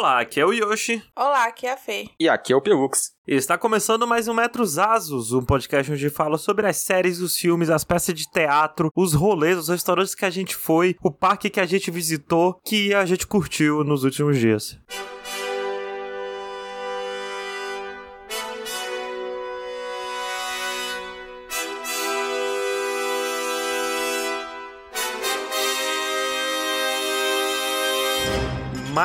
Olá, aqui é o Yoshi. Olá, aqui é a Fê. E aqui é o Pelux. E está começando mais um Metros Asos, um podcast onde fala sobre as séries, os filmes, as peças de teatro, os rolês, os restaurantes que a gente foi, o parque que a gente visitou, que a gente curtiu nos últimos dias.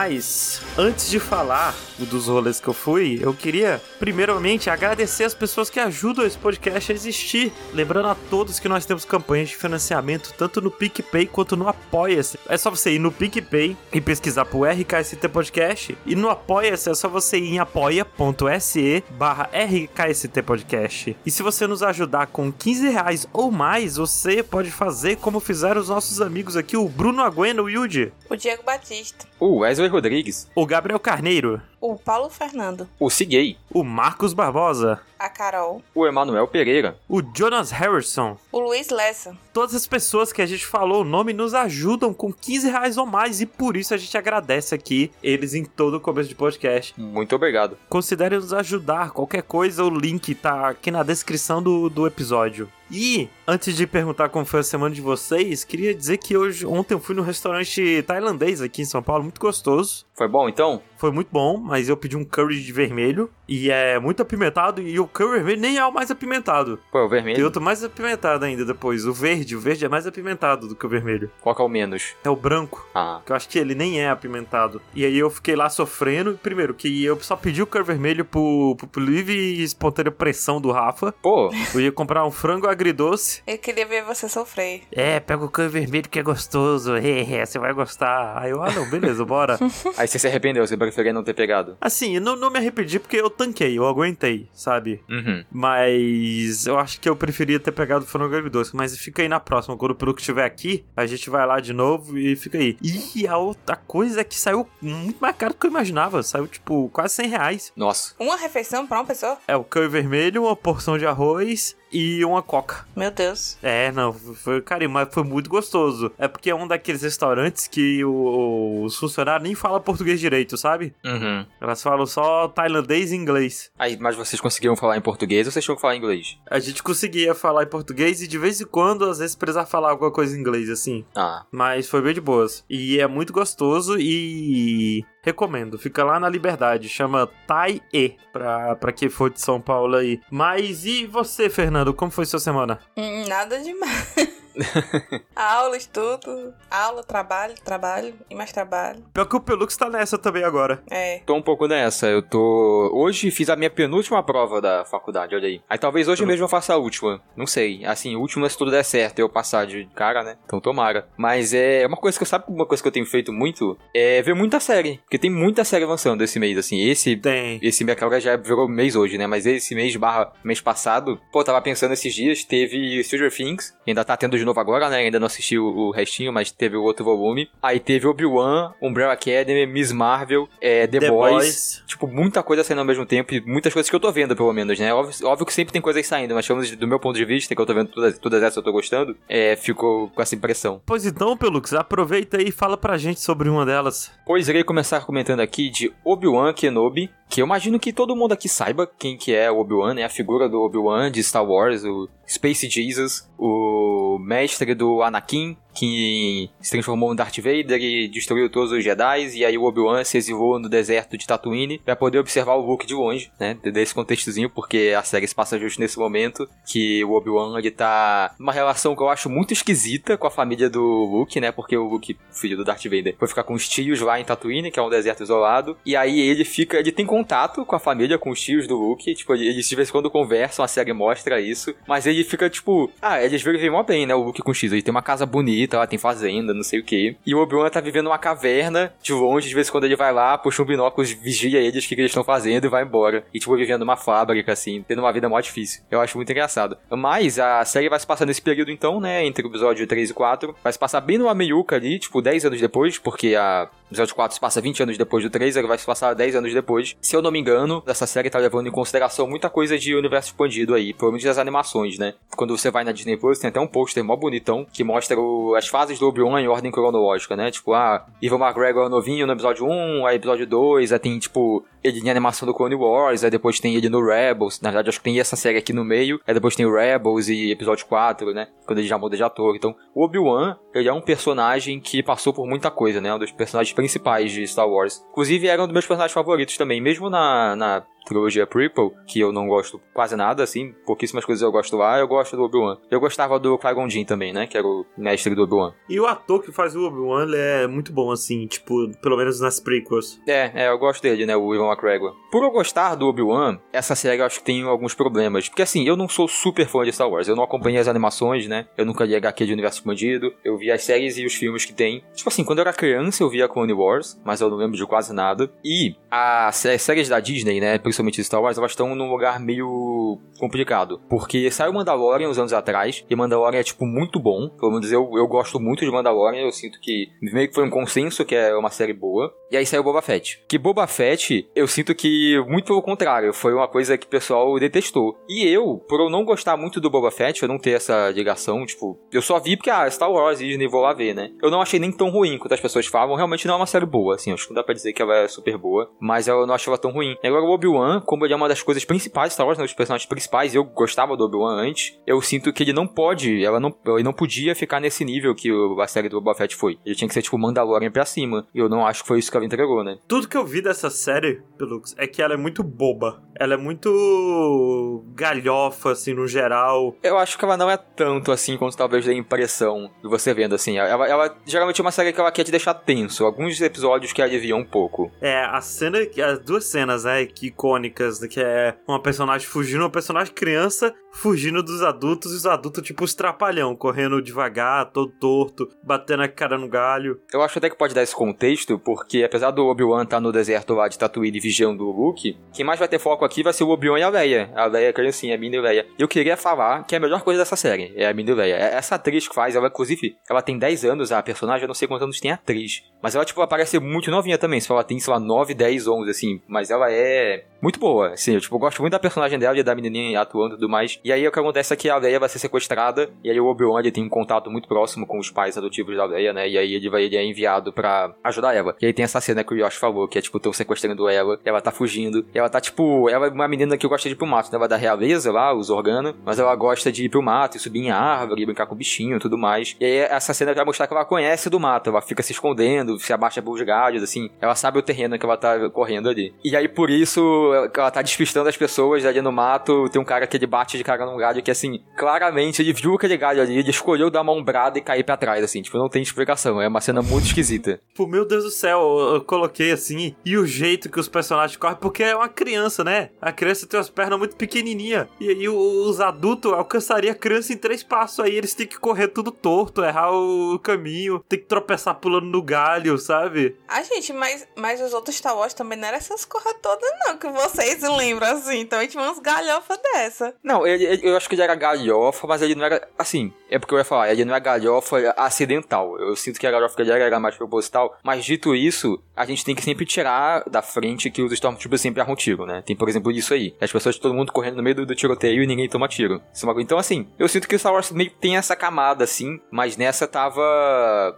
Mas, antes de falar dos rolês que eu fui, eu queria, primeiramente, agradecer as pessoas que ajudam esse podcast a existir. Lembrando a todos que nós temos campanhas de financiamento, tanto no PicPay quanto no Apoia-se. É só você ir no PicPay e pesquisar por RKST Podcast. E no Apoia-se é só você ir em apoia.se barra RKST Podcast. E se você nos ajudar com 15 reais ou mais, você pode fazer como fizeram os nossos amigos aqui, o Bruno Agueno, o Yudi. O Diego Batista. O Wesley Rodrigues. O Gabriel Carneiro. O Paulo Fernando. O Ciguei. O Marcos Barbosa. A Carol. O Emanuel Pereira. O Jonas Harrison. O Luiz Lessa. Todas as pessoas que a gente falou o nome nos ajudam com 15 reais ou mais e por isso a gente agradece aqui eles em todo o começo de podcast. Muito obrigado. Considere nos ajudar. Qualquer coisa, o link tá aqui na descrição do, do episódio. E, antes de perguntar como foi a semana de vocês, queria dizer que hoje, ontem eu fui no restaurante tailandês aqui em São Paulo, muito gostoso. Foi bom então? Foi muito bom, mas eu pedi um curry de vermelho e é muito apimentado e o curry vermelho nem é o mais apimentado. Pô, é o vermelho. Tem outro mais apimentado ainda depois, o verde. O verde é mais apimentado do que o vermelho. Qual que é o menos? É o branco. Ah. Que eu acho que ele nem é apimentado. E aí eu fiquei lá sofrendo. Primeiro, que eu só pedi o curry vermelho por, por, por livre e espontânea pressão do Rafa. Pô, Eu ia comprar um frango agridoce. Eu queria ver você sofrer. É, pega o curry vermelho que é gostoso. É, é, você vai gostar. Aí eu, ah não, beleza, bora. aí você se arrependeu, você preferia não ter pegado. Assim, eu não, não me arrependi porque eu tanquei, eu aguentei, sabe? Uhum. Mas eu acho que eu preferia ter pegado o frango agridoce. Mas fica aí na próxima. Quando o Peru estiver aqui, a gente vai lá de novo e fica aí. E a outra coisa é que saiu muito mais caro do que eu imaginava. Saiu, tipo, quase 100 reais. Nossa. Uma refeição pra uma pessoa? É o curry vermelho, uma porção de arroz e uma coca. Meu Deus. É, não, foi carinho, mas foi muito gostoso. É porque é um daqueles restaurantes que o- os funcionários nem falam português direito, sabe? Uhum. Elas falam só tailandês e inglês. Aí, mas vocês conseguiram falar em português ou vocês tinham que falar em inglês? A gente conseguia falar em português e de vez em quando, às vezes, precisava falar alguma coisa em inglês, assim. Ah. Mas foi bem de boas. E é muito gostoso e. Recomendo. Fica lá na Liberdade. Chama Tai E. Pra, pra quem for de São Paulo aí. Mas e você, Fernando? Como foi sua semana? Hum, nada demais. aula, estudo, aula, trabalho, trabalho e mais trabalho. Pior que o Pelux tá nessa também agora. É. Tô um pouco nessa, eu tô. Hoje fiz a minha penúltima prova da faculdade, olha aí. Aí talvez hoje mesmo eu faça a última. Não sei. Assim, última se tudo der certo, eu passar de cara, né? Então tomara. Mas é uma coisa que eu sabe uma coisa que eu tenho feito muito é ver muita série. Porque tem muita série avançando esse mês, assim. Esse. Tem. Esse mês agora já virou mês hoje, né? Mas esse mês barra mês passado, pô, tava pensando esses dias, teve Stranger Things, ainda tá tendo de novo agora, né? Ainda não assisti o, o restinho, mas teve o outro volume. Aí teve Obi-Wan, Umbrella Academy, Miss Marvel, é, The, The Boys. Boys. Tipo, muita coisa saindo ao mesmo tempo e muitas coisas que eu tô vendo, pelo menos, né? Óbvio, óbvio que sempre tem coisas saindo, mas de- do meu ponto de vista, que eu tô vendo todas, todas essas eu tô gostando, é, ficou com essa impressão. Pois então, Pelux, aproveita aí e fala pra gente sobre uma delas. Pois irei começar comentando aqui de Obi-Wan Kenobi, que eu imagino que todo mundo aqui saiba quem que é o Obi-Wan, né? A figura do Obi-Wan de Star Wars, o Space Jesus, o mestre do Anakin, que se transformou no Darth Vader e destruiu todos os Jedi, e aí o Obi-Wan se exilou no deserto de Tatooine pra poder observar o Luke de longe, né? Desse contextozinho, porque a série se passa justo nesse momento que o Obi-Wan ele tá numa relação que eu acho muito esquisita com a família do Luke, né? Porque o Luke, filho do Darth Vader, foi ficar com os tios lá em Tatooine, que é um deserto isolado, e aí ele fica, ele tem contato com a família, com os tios do Luke, tipo, eles de vez em quando conversam, a série mostra isso, mas ele fica tipo, ah, eles vivem mó bem, né? O Luke com o X, ele tem uma casa bonita, lá tem fazenda, não sei o que. E o Obi-Wan tá vivendo uma caverna de longe, de vez em quando ele vai lá, puxa um binóculo, vigia eles, o que, que eles estão fazendo e vai embora. E tipo, vivendo uma fábrica, assim, tendo uma vida mó difícil. Eu acho muito engraçado. Mas a série vai se passar nesse período então, né? Entre o episódio 3 e 4. Vai se passar bem no Ameyuka ali, tipo, 10 anos depois, porque a, episódio 4 se passa 20 anos depois do 3, ele vai se passar 10 anos depois. Se eu não me engano, essa série tá levando em consideração muita coisa de universo expandido aí, provavelmente das animações, né? Quando você vai na Disney Plus, tem até um pôster mó bonitão que mostra o, as fases do Obi-Wan em ordem cronológica, né? Tipo, ah, Ivan McGregor novinho no episódio 1, aí episódio 2, aí tem, tipo, ele em animação do Clone Wars, aí depois tem ele no Rebels. Na verdade, acho que tem essa série aqui no meio, aí depois tem o Rebels e episódio 4, né? Quando ele já muda de ator. Então, o Obi-Wan, ele é um personagem que passou por muita coisa, né? Um dos personagens principais de Star Wars. Inclusive, era um dos meus personagens favoritos também, mesmo na, na trilogia prequel, que eu não gosto quase nada, assim, pouquíssimas coisas eu gosto lá, eu gosto do Obi-Wan. Eu gostava do Qui-Gon Jinn também, né, que era o mestre do Obi-Wan. E o ator que faz o Obi-Wan, é muito bom, assim, tipo, pelo menos nas prequels. É, é, eu gosto dele, né, o Ivan McGregor. Por eu gostar do Obi-Wan, essa série eu acho que tem alguns problemas, porque assim, eu não sou super fã de Star Wars, eu não acompanhei as animações, né, eu nunca li HQ de Universo Expandido, eu vi as séries e os filmes que tem. Tipo assim, quando eu era criança eu via Clone Wars, mas eu não lembro de quase nada. E as séries da Disney, né, principalmente Star Wars, elas estão num lugar meio complicado. Porque saiu Mandalorian uns anos atrás, e Mandalorian é, tipo, muito bom. Pelo menos eu, eu gosto muito de Mandalorian, eu sinto que meio que foi um consenso que é uma série boa. E aí saiu Boba Fett. Que Boba Fett, eu sinto que, muito pelo contrário, foi uma coisa que o pessoal detestou. E eu, por eu não gostar muito do Boba Fett, eu não ter essa ligação, tipo, eu só vi porque, ah, Star Wars, Disney, vou lá ver, né? Eu não achei nem tão ruim quanto as pessoas falam, realmente não é uma série boa, assim, acho que não dá pra dizer que ela é super boa, mas eu não achei ela tão ruim. E agora o Obi-Wan, como ele é uma das coisas principais Star Wars, né, os personagens principais, eu gostava do Obi-Wan antes, eu sinto que ele não pode, ela não, ele não podia ficar nesse nível que a série do Boba Fett foi. Ele tinha que ser, tipo, Mandalorian pra cima. E eu não acho que foi isso que ela entregou, né? Tudo que eu vi dessa série, Pelux, é que ela é muito boba. Ela é muito galhofa, assim, no geral. Eu acho que ela não é tanto assim quanto talvez dê a impressão de você vendo, assim. Ela, ela geralmente é uma série que ela quer te deixar tenso. Alguns episódios que aliviam um pouco. É, a cena, as duas cenas, né, que icônicas, que é uma personagem fugindo, uma personagem criança fugindo dos adultos e os adultos, tipo, os trapalhão, correndo devagar, todo torto, batendo a cara no galho. Eu acho até que pode dar esse contexto, porque apesar do Obi-Wan estar tá no deserto lá de Tatooine vigiando o Luke, quem mais vai ter foco aqui vai ser o Obi-Wan e a Leia. A Leia, criancinha, a Mina e Leia. Eu queria falar que é a melhor coisa dessa série é a Mina e Leia. É, essa atriz que faz, ela, inclusive, ela tem 10 anos, a personagem, eu não sei quantos anos tem a atriz. Mas ela, tipo, aparece muito novinha também. Se ela tem, sei lá, 9, 10, 11, assim. Mas ela é muito boa, assim. Eu, tipo, gosto muito da personagem dela e da menininha atuando e tudo mais. E aí o que acontece é que a Leia vai ser sequestrada. E aí o Obi-Wan tem um contato muito próximo com os pais adotivos da Leia, né? E aí ele vai ele é enviado para ajudar ela. E aí tem essa cena que o Yoshi falou, que é tipo, tão sequestrando ela, ela tá fugindo. ela tá, tipo, ela é uma menina que gosta de ir pro mato, né? Ela é da realeza lá, os organos, mas ela gosta de ir pro mato e subir em árvore, brincar com bichinho e tudo mais. E aí essa cena vai mostrar que ela conhece do mato, ela fica se escondendo, se abaixa pelos galhos, assim. Ela sabe o terreno que ela tá correndo ali. E aí por isso ela tá despistando as pessoas ali no mato. Tem um cara que ele bate de cara num galho que, assim, claramente ele viu aquele galho ali, ele escolheu dar uma ombrada e cair pra trás, assim. Tipo, não tem explicação. É uma cena muito esquisita. Pô, meu Deus do céu, eu, eu coloquei assim, e o jeito que os personagens correm, porque é uma criança, né? A criança tem as pernas muito pequenininhas. E aí os adultos alcançariam a criança em três passos. Aí eles têm que correr tudo torto, errar o caminho, tem que tropeçar pulando no galho, sabe? Ah, gente, mas, mas os outros Star Wars também não eram essas corras todas, não, que vocês lembram assim. Então tinha umas galhofas dessa. Não, ele, ele, eu acho que ele era galhofa, mas ele não era. Assim, é porque eu ia falar, ele não é galhofa acidental. Eu sinto que a galhofa dele era mais proposital. Mas dito isso, a gente tem que sempre tirar da frente que os Stormtroopers sempre arrumam tiro, né? Tem, por exemplo, isso aí. As pessoas, todo mundo correndo no meio do, do tiroteio e ninguém toma tiro. É então, assim, eu sinto que o Star Wars meio que tem essa camada, assim, mas nessa tava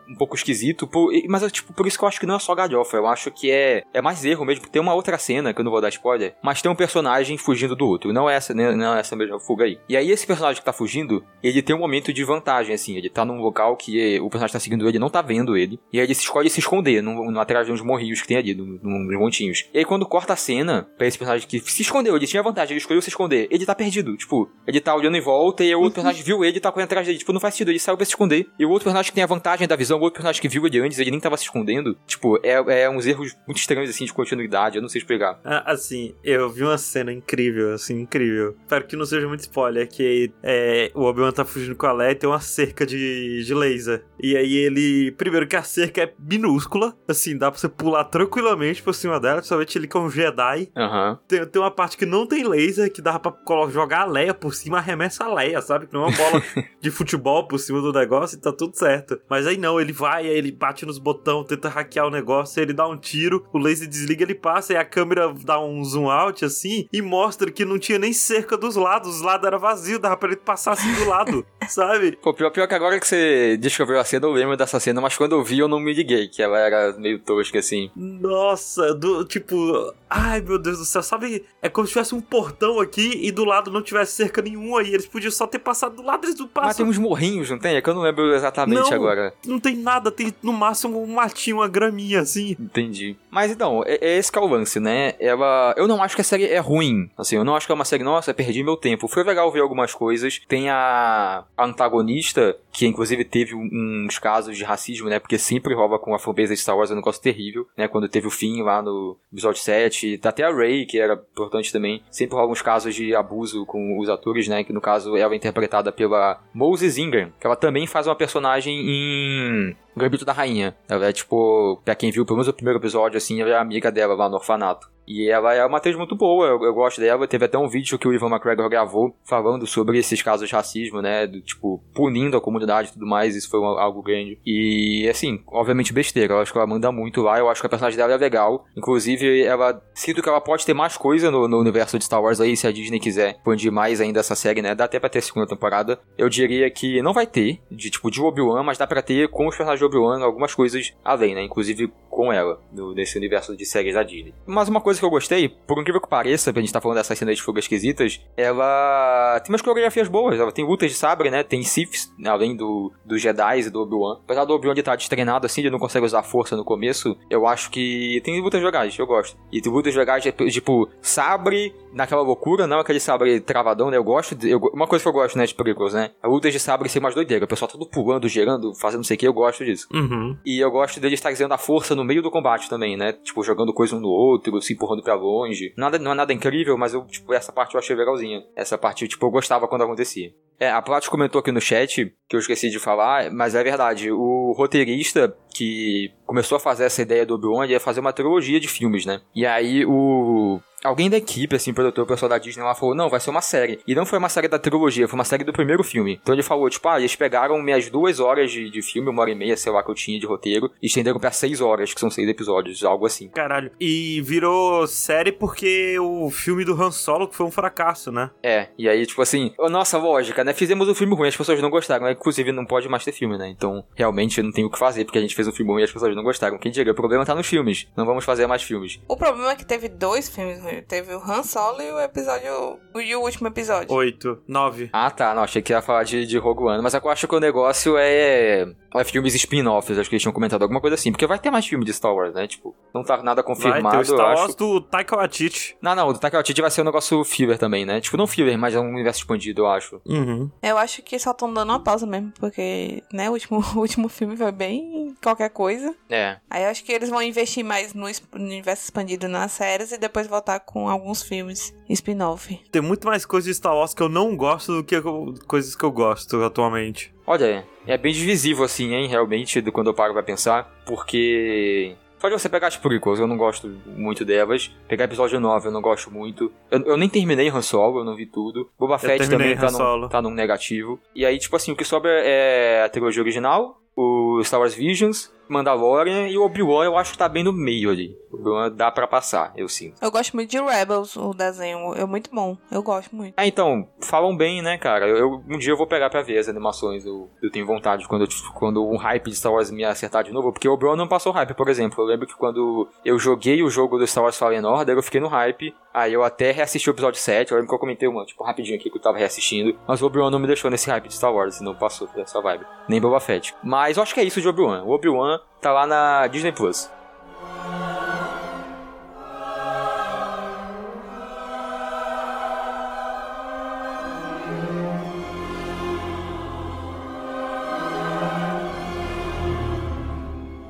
um pouco esquisito. Por, mas, tipo, por isso que eu acho que não é só galhofa. Eu acho que é, é mais erro mesmo. Tem uma outra cena, que eu não vou dar spoiler, mas tem um personagem fugindo do outro. Não é essa, né, não é essa mesma fuga aí. E aí, esse personagem que tá fugindo, ele tem um momento de vantagem, assim. Ele tá num local que o personagem tá seguindo ele, não tá vendo ele. E aí ele se escolhe se esconder, no, atrás de uns morrios que tem ali, nos montinhos. E aí, quando corta a cena, pra esse personagem que se escondeu, ele tinha vantagem, ele escolheu se esconder, ele tá perdido. Tipo, ele tá olhando em volta e o outro personagem viu ele e tá correndo atrás dele. Tipo, não faz sentido, ele saiu pra se esconder. E o outro personagem que tem a vantagem da visão, o outro personagem que viu ele antes, ele nem tava se escondendo. Tipo, é, é uns erros muito estranhos, assim, de continuidade. Eu não sei explicar. Ah, assim, eu vi uma cena incrível, assim, incrível. Espero que não seja muito spoiler, que é, o Obi-Wan tá fugindo com a Leia e tem uma cerca de, de laser. E aí ele. Primeiro que a cerca é minúscula, assim, dá pra você pular tranquilamente por cima dela, principalmente ele que é um Jedi. Aham. Tem, tem uma parte que não tem laser, que dá pra jogar a Leia por cima, arremessa a Leia, sabe? Que não é uma bola de futebol por cima do negócio e tá tudo certo. Mas aí não, ele vai, aí ele bate nos botões, tenta hackear o negócio, aí ele dá um tiro, o laser desliga, ele passa, e a câmera dá um zoom out assim e mostra que não tinha nem cerca dos lados, os lados era vazio, dava pra ele passar assim do lado, sabe? Pô, pior, pior que agora que você descobriu a cena, eu lembro dessa cena, mas quando eu vi eu não me liguei, que ela era meio tosca assim. Nossa, do tipo, ai meu Deus do céu, sabe? É como se tivesse um portão aqui e do lado não tivesse cerca nenhuma aí, eles podiam só ter passado do lado, eles não Mas passam. tem uns morrinhos, não tem? É que eu não lembro exatamente Não. agora. Não tem nada, tem no máximo um matinho, uma graminha assim. Entendi. Mas então, é, é esse que é o lance, né? Ela. Eu não acho que a série é ruim. Assim, eu não acho que é uma série, nossa, perdi meu tempo. Foi legal ver algumas coisas. Tem a, antagonista, que inclusive teve uns casos de racismo, né? Porque sempre rola com a fanbase de Star Wars é um negócio terrível, né? Quando teve o fim lá no episódio 7. Até a Rey, que era importante também. Sempre rola uns casos de abuso com os atores, né? Que no caso ela é interpretada pela Moses Ingram, que ela também faz uma personagem em Gambito da Rainha. Ela é tipo, pra quem viu pelo menos o primeiro episódio, assim, ela é amiga dela lá no orfanato. E ela é uma atriz muito boa, eu, eu gosto dela. Teve até um vídeo que o Ivan McGregor gravou falando sobre esses casos de racismo, né? Do, tipo, punindo a comunidade e tudo mais. Isso foi algo grande. E, assim, obviamente besteira. Eu acho que ela manda muito lá. Eu acho que a personagem dela é legal. Inclusive, ela. Sinto que ela pode ter mais coisa no, no universo de Star Wars aí, se a Disney quiser expandir mais ainda essa série, né? Dá até pra ter segunda temporada. Eu diria que não vai ter, de tipo, de Obi-Wan, mas dá pra ter com os personagens de Obi-Wan algumas coisas além, né? Inclusive com ela, no, nesse universo de séries da Disney. Mas uma coisa que eu gostei, por incrível que pareça, pra gente tá falando dessas cenas de fugas esquisitas, ela tem umas coreografias boas, ela tem lutas de sabre, né? Tem Siths, além do, dos Jedi e do Obi-Wan. Apesar do Obi-Wan estar destreinado assim, ele não consegue usar força no começo, eu acho que tem lutas legais, eu gosto. E tem lutas legais, de, tipo, sabre naquela loucura, não aquele sabre travadão, né? Eu gosto, de, eu, uma coisa que eu gosto, né, de Prequels, né? A lutas de sabre ser mais doideira, o pessoal todo pulando, girando, fazendo não sei o que, eu gosto disso. Uhum. E eu gosto deles trazendo a força no meio do combate também, né? Tipo, jogando coisa um no outro, se empurrando pra longe. Nada, não é nada incrível, mas eu, tipo, essa parte eu achei legalzinha. Essa parte, tipo, eu gostava quando acontecia. É, a Plat comentou aqui no chat, que eu esqueci de falar, mas é verdade. O roteirista que começou a fazer essa ideia do Obi-Wan ia fazer uma trilogia de filmes, né? E aí o. Alguém da equipe, assim, produtor, o pessoal da Disney lá falou, não, vai ser uma série. E não foi uma série da trilogia, foi uma série do primeiro filme. Então ele falou, tipo, ah, eles pegaram minhas duas horas de, de filme, uma hora e meia, sei lá, que eu tinha de roteiro, e estenderam pra seis horas, que são seis episódios, algo assim. Caralho. E virou série porque o filme do Han Solo que foi um fracasso, né? É, e aí, tipo assim, nossa, lógica, né? Fizemos um filme ruim, as pessoas não gostaram, né? Inclusive não pode mais ter filme, né? Então, realmente não tem o que fazer, porque a gente fez um filme ruim e as pessoas não gostaram. Quem diga, o problema tá nos filmes. Não vamos fazer mais filmes. O problema é que teve dois filmes ruins. Teve o Han Solo e o episódio. E o último episódio. Oito, nove. Ah, tá, não, achei que ia falar de, de Rogue One, mas eu acho que o negócio é. É filmes spin-offs, acho que eles tinham comentado alguma coisa assim, porque vai ter mais filme de Star Wars, né? Tipo, não tá nada Vai confirmado, ter o eu Star acho. Wars do Taika Waititi. Não, não, o do Taika Waititi vai ser um negócio filler também, né? Tipo, não filler, mas é um universo expandido, eu acho. Uhum. Eu acho que só estão dando uma pausa mesmo, porque, né, o último, o último filme foi bem qualquer coisa. É. Aí eu acho que eles vão investir mais no no universo expandido nas séries e depois voltar com alguns filmes spin-off. Tem muito mais coisa de Star Wars que eu não gosto do que eu- coisas que eu gosto atualmente. Olha, é bem divisível assim, hein, realmente, do quando eu paro pra pensar, porque. Pode você pegar as prequels, eu não gosto muito delas. Pegar episódio 9, eu não gosto muito. Eu, eu nem terminei Han Solo, eu não vi tudo. Boba Fett também tá num, tá num negativo. E aí, tipo assim, o que sobra é a trilogia original, o Star Wars Visions, Mandalorian e o Obi-Wan eu acho que tá bem no meio ali. O Obi-Wan dá pra passar, eu sinto. Eu gosto muito de Rebels, o desenho. É muito bom. Eu gosto muito. Ah, então, falam bem, né, cara? Eu, eu- um dia eu vou pegar pra ver as animações. Eu, eu tenho vontade quando, eu- quando um hype de Star Wars me acertar de novo. Porque o Obi-Wan não passou hype, por exemplo. Eu lembro que quando eu joguei o jogo do Star Wars Fallen Order, eu fiquei no hype. Aí eu até reassisti o episódio 7. Eu lembro que eu comentei uma, tipo, rapidinho aqui que eu tava reassistindo. Mas o Obi-Wan não me deixou nesse hype de Star Wars, não passou dessa vibe. Nem Boba Fett. Mas eu acho que é isso de Obi-Wan. O Obi-Wan tá lá na Disney Plus.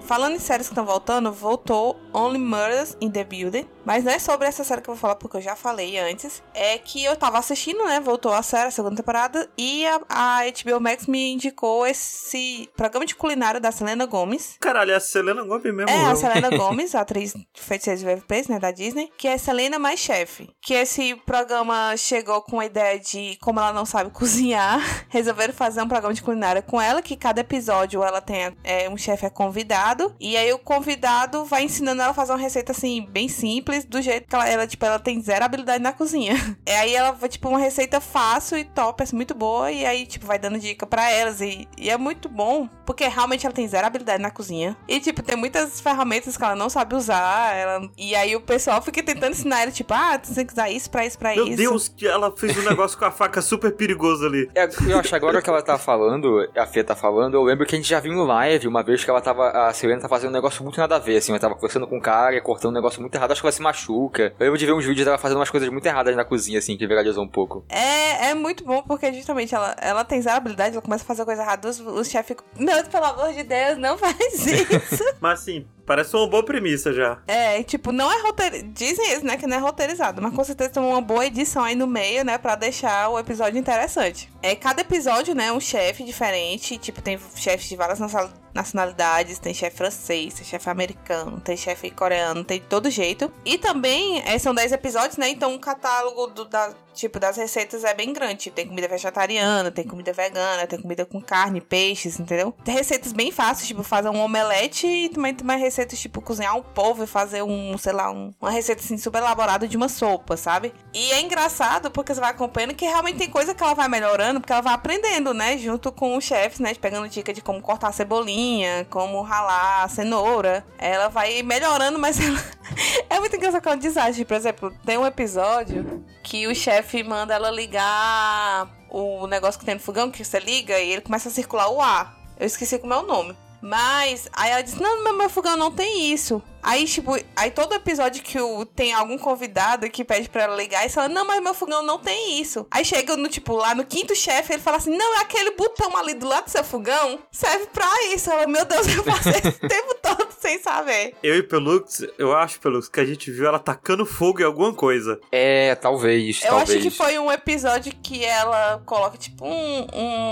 Falando em séries que estão voltando, voltou Only Murders in the Building. Mas não é sobre essa série que eu vou falar, porque eu já falei antes. É que eu tava assistindo, né? Voltou a série, a segunda temporada. E a, a HBO Max me indicou esse programa de culinária da Selena Gomez. Caralho, é a Selena Gomez mesmo. É, não. a Selena Gomez, a atriz feiticeira de Place, né, da Disney, que é Selena mais chefe. Que esse programa chegou com a ideia de, como ela não sabe cozinhar, resolveram fazer um programa de culinária com ela, que cada episódio ela tem é, um chefe é convidado, e aí o convidado vai ensinando ela a fazer uma receita assim, bem simples, do jeito que ela, ela tipo, ela tem zero habilidade na cozinha. E aí ela vai, tipo, uma receita fácil e top, assim, muito boa, e aí, tipo, vai dando dica pra elas, e, e é muito bom, porque realmente ela tem zero habilidade na cozinha. E, tipo, tem muitas ferramentas que ela não sabe usar, ela... e aí o pessoal fica tentando ensinar ela, tipo, ah, você tem que usar isso pra isso, pra Meu isso. Deus, que ela fez um negócio com a faca super perigoso ali. É, eu acho agora que ela tá falando, a Fê tá falando, eu lembro que a gente já viu no live uma vez que ela tava. A Selena tá fazendo um negócio muito nada a ver, assim, ela tava conversando com o cara e cortando um negócio muito errado, acho que ela se machuca. Eu lembro de ver uns vídeos dela fazendo umas coisas muito erradas na cozinha, assim, que viralizou um pouco. É, é muito bom porque justamente ela, ela tem zero habilidade, ela começa a fazer coisa errada, os, os chefes ficam, não, pelo amor de Deus, não faz isso. Mas assim, parece uma boa premissa já. é, tipo, não é roteirizado, dizem eles, né, que não é roteirizado, mas com certeza tem uma boa edição aí no meio, né, pra deixar o episódio interessante. É, cada episódio, né, um chefe diferente, tipo, tem chefes de várias nacional- nacionalidades, tem chefe francês, tem chefe americano, tem chefe coreano, tem de todo jeito. E também, é, são 10 episódios, né, então o catálogo do, da, tipo, das receitas é bem grande. Tipo, tem comida vegetariana, tem comida vegana, tem comida com carne, peixes, entendeu? Tem receitas bem fáceis, tipo, fazer um omelete e também tem mais receitas, tipo, cozinhar um polvo e fazer um, sei lá, um, uma receita, assim, super elaborada de uma sopa, sabe? E é engraçado porque você vai acompanhando que realmente tem coisa que ela vai melhorando, porque ela vai aprendendo, né? Junto com os chefes, né? Pegando dica de como cortar cebolinha, como ralar a cenoura. Ela vai melhorando, mas ela... é muito engraçado quando desastre. Por exemplo, tem um episódio que o chefe manda ela ligar o negócio que tem no fogão, que você liga e ele começa a circular o ar. Eu esqueci como é o nome. Mas aí ela disse: Não, meu, meu fogão não tem isso. Aí, tipo, aí todo episódio que o, tem algum convidado que pede pra ela ligar, e fala, não, mas meu fogão não tem isso. Aí chega no, tipo, lá no quinto chefe, ele fala assim, não, é aquele botão ali do lado do seu fogão, serve pra isso. Ela, meu Deus, eu passei esse tempo todo sem saber. Eu e Pelux, eu acho, Pelux, que a gente viu ela tacando fogo em alguma coisa. É, talvez, Eu talvez. acho que foi um episódio que ela coloca, tipo, um,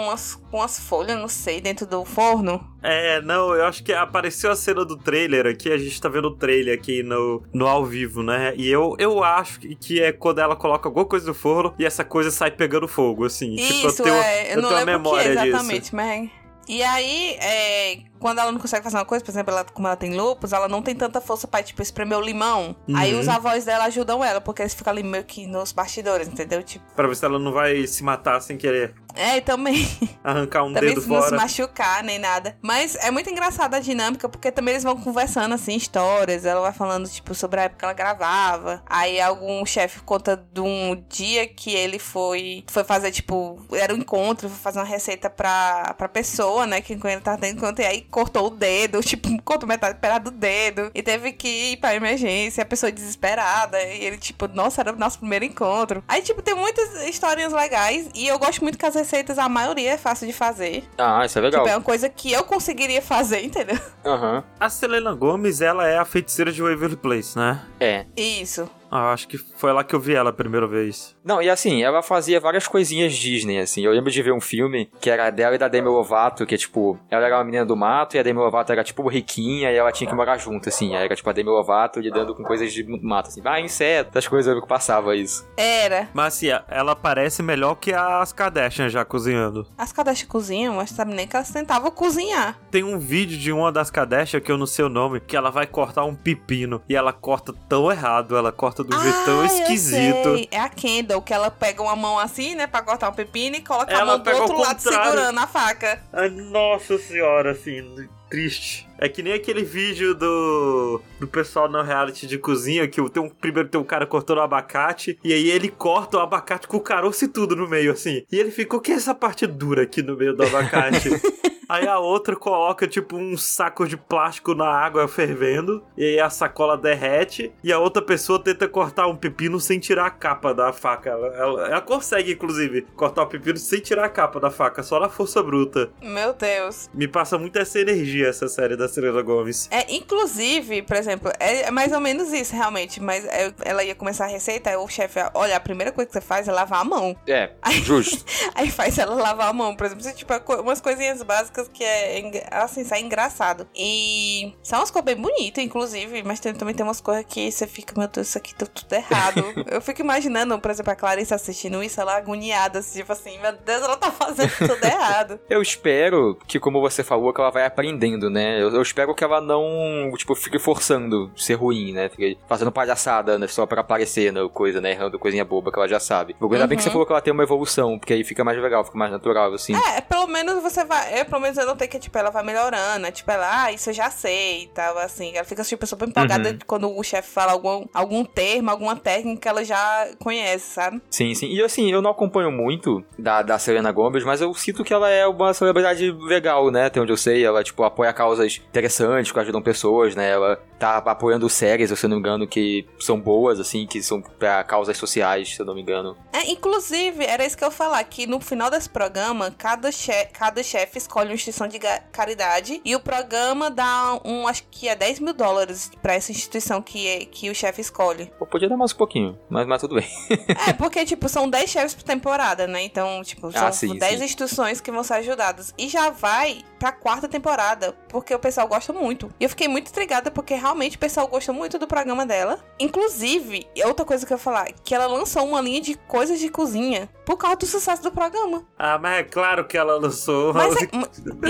umas, umas folhas, não sei, dentro do forno. É, não, eu acho que apareceu a cena do trailer aqui, a gente tá vendo o trailer aqui no, no ao vivo, né? E eu, eu acho que- é quando ela coloca alguma coisa no forno e essa coisa sai pegando fogo, assim. tipo, Isso, eu tenho, é. Eu, eu não tenho a lembro o que memória é disso. exatamente, mas... E aí, é, quando ela não consegue fazer uma coisa, por exemplo, ela, como ela tem lupus, ela não tem tanta força pra, tipo, espremer o limão. Uhum. Aí os avós dela ajudam ela, porque eles ficam ali meio que nos bastidores, entendeu? Tipo, Pra ver se ela não vai se matar sem querer é, e também... arrancar um também dedo se não se fora. machucar nem nada. Mas é muito engraçada a dinâmica, porque também eles vão conversando, assim, histórias. Ela vai falando, tipo, sobre a época que ela gravava. Aí algum chefe conta de um dia que ele foi, foi fazer, tipo, era um encontro, foi fazer uma receita pra, pra pessoa, né? Que ele tava tendo encontro. E aí cortou o dedo, tipo, cortou metade do dedo. E teve que ir pra emergência, a pessoa desesperada. E ele, tipo, nossa, era o nosso primeiro encontro. Aí, tipo, tem muitas historinhas legais. E eu gosto muito que as receitas, a maioria é fácil de fazer. Ah, isso é legal. Tipo, é uma coisa que eu conseguiria fazer, entendeu? Aham. A Selena Gomes, ela é a feiticeira de Waverly Place, né? É. Isso. Ah, acho que foi lá que eu vi ela a primeira vez. Não, e assim, ela fazia várias coisinhas Disney, assim. Eu lembro de ver um filme que era dela e da Demi Lovato, que, tipo, ela era uma menina do mato e a Demi Lovato era, tipo, riquinha e ela tinha que morar junto, assim. Aí era, tipo, a Demi Lovato lidando com coisas de mato, assim. Ah, inseto, essas coisas, eu lembro que passava isso. Era. Mas assim, ela parece melhor que as Kardashian já cozinhando. As Kardashian cozinham, mas sabe nem que elas tentavam cozinhar. Tem um vídeo de uma das Kardashian, que eu não sei o nome, que ela vai cortar um pepino. E ela corta tão errado, ela corta do jeito tão Ah, eu esquisito. sei. É a Kendall, que ela pega uma mão assim, né, pra cortar um pepino e coloca a Ela mão do outro lado segurando a faca. Ai, nossa senhora, assim, triste. É que nem aquele vídeo do, do pessoal no reality de cozinha, que tem um, primeiro tem um cara cortando o abacate, e aí ele corta o abacate com o caroço e tudo no meio, assim. E ele ficou, o que é essa parte dura aqui no meio do abacate? Aí a outra coloca, tipo, um saco de plástico na água fervendo, e aí a sacola derrete, e a outra pessoa tenta cortar um pepino sem tirar a capa da faca. Ela, ela, ela consegue, inclusive, cortar o pepino sem tirar a capa da faca, só na força bruta. Meu Deus. Me passa muito essa energia, essa série da Selena Gomes. É, inclusive, por exemplo, é mais ou menos isso, realmente. Mas é, ela ia começar a receita, aí o chefe, olha, a primeira coisa que você faz é lavar a mão. É, Aí- justo. Aí faz ela lavar a mão, por exemplo, tipo, é umas coisinhas básicas que é, assim, sai engraçado. E são umas coisas bem bonitas, inclusive, mas tem- também tem umas coisas que você fica, meu Deus, isso aqui tá tudo errado. Eu fico imaginando, por exemplo, a Clarice assistindo isso, ela agoniada, assim, tipo assim, meu Deus, ela tá fazendo tudo errado. Eu espero que, como você falou, que ela vai aprendendo, né? Eu, eu espero que ela não, tipo, fique forçando ser ruim, né? Fique fazendo palhaçada, né? Só pra aparecer, né? Coisa, né? Errando coisinha boba que ela já sabe. Ainda bem que você Uhum. falou que ela tem uma evolução, porque aí fica mais legal, fica mais natural, assim. É, pelo menos você vai. Eu, pelo menos eu notei que, tipo, ela vai melhorando. né? Tipo, ela, ah, isso eu já sei e tal, assim. Ela fica, tipo, super empolgada Uhum. quando o chefe fala algum, algum termo, alguma técnica que ela já conhece, sabe? Sim, sim. E assim, eu não acompanho muito da, da Selena Gomez, mas eu sinto que ela é uma celebridade legal, né? Até onde eu sei, ela, tipo, apoia causas interessantes que ajudam pessoas, né? Ela tá apoiando séries, se eu não me engano, que são boas, assim, que são pra causas sociais, se eu não me engano. É, inclusive, era isso que eu ia falar, que no final desse programa, cada, che cada chefe escolhe uma instituição de caridade e o programa dá um, acho que é 10 mil dólares pra essa instituição que, é- que o chefe escolhe. Podia dar mais um pouquinho, mas, mas tudo bem. É, porque, tipo, são 10 chefes por temporada, né? Então, tipo, são Ah, sim, 10 sim. instituições que vão ser ajudadas. E já vai pra quarta temporada, porque o pessoal gosta muito. E eu fiquei muito intrigada, porque realmente o pessoal gosta muito do programa dela. Inclusive, outra coisa que eu ia falar, que ela lançou uma linha de coisas de cozinha por causa do sucesso do programa. Ah, mas é claro que ela lançou. Mas é,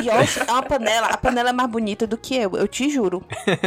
e é uma panela, a panela é mais bonita do que eu, eu te juro.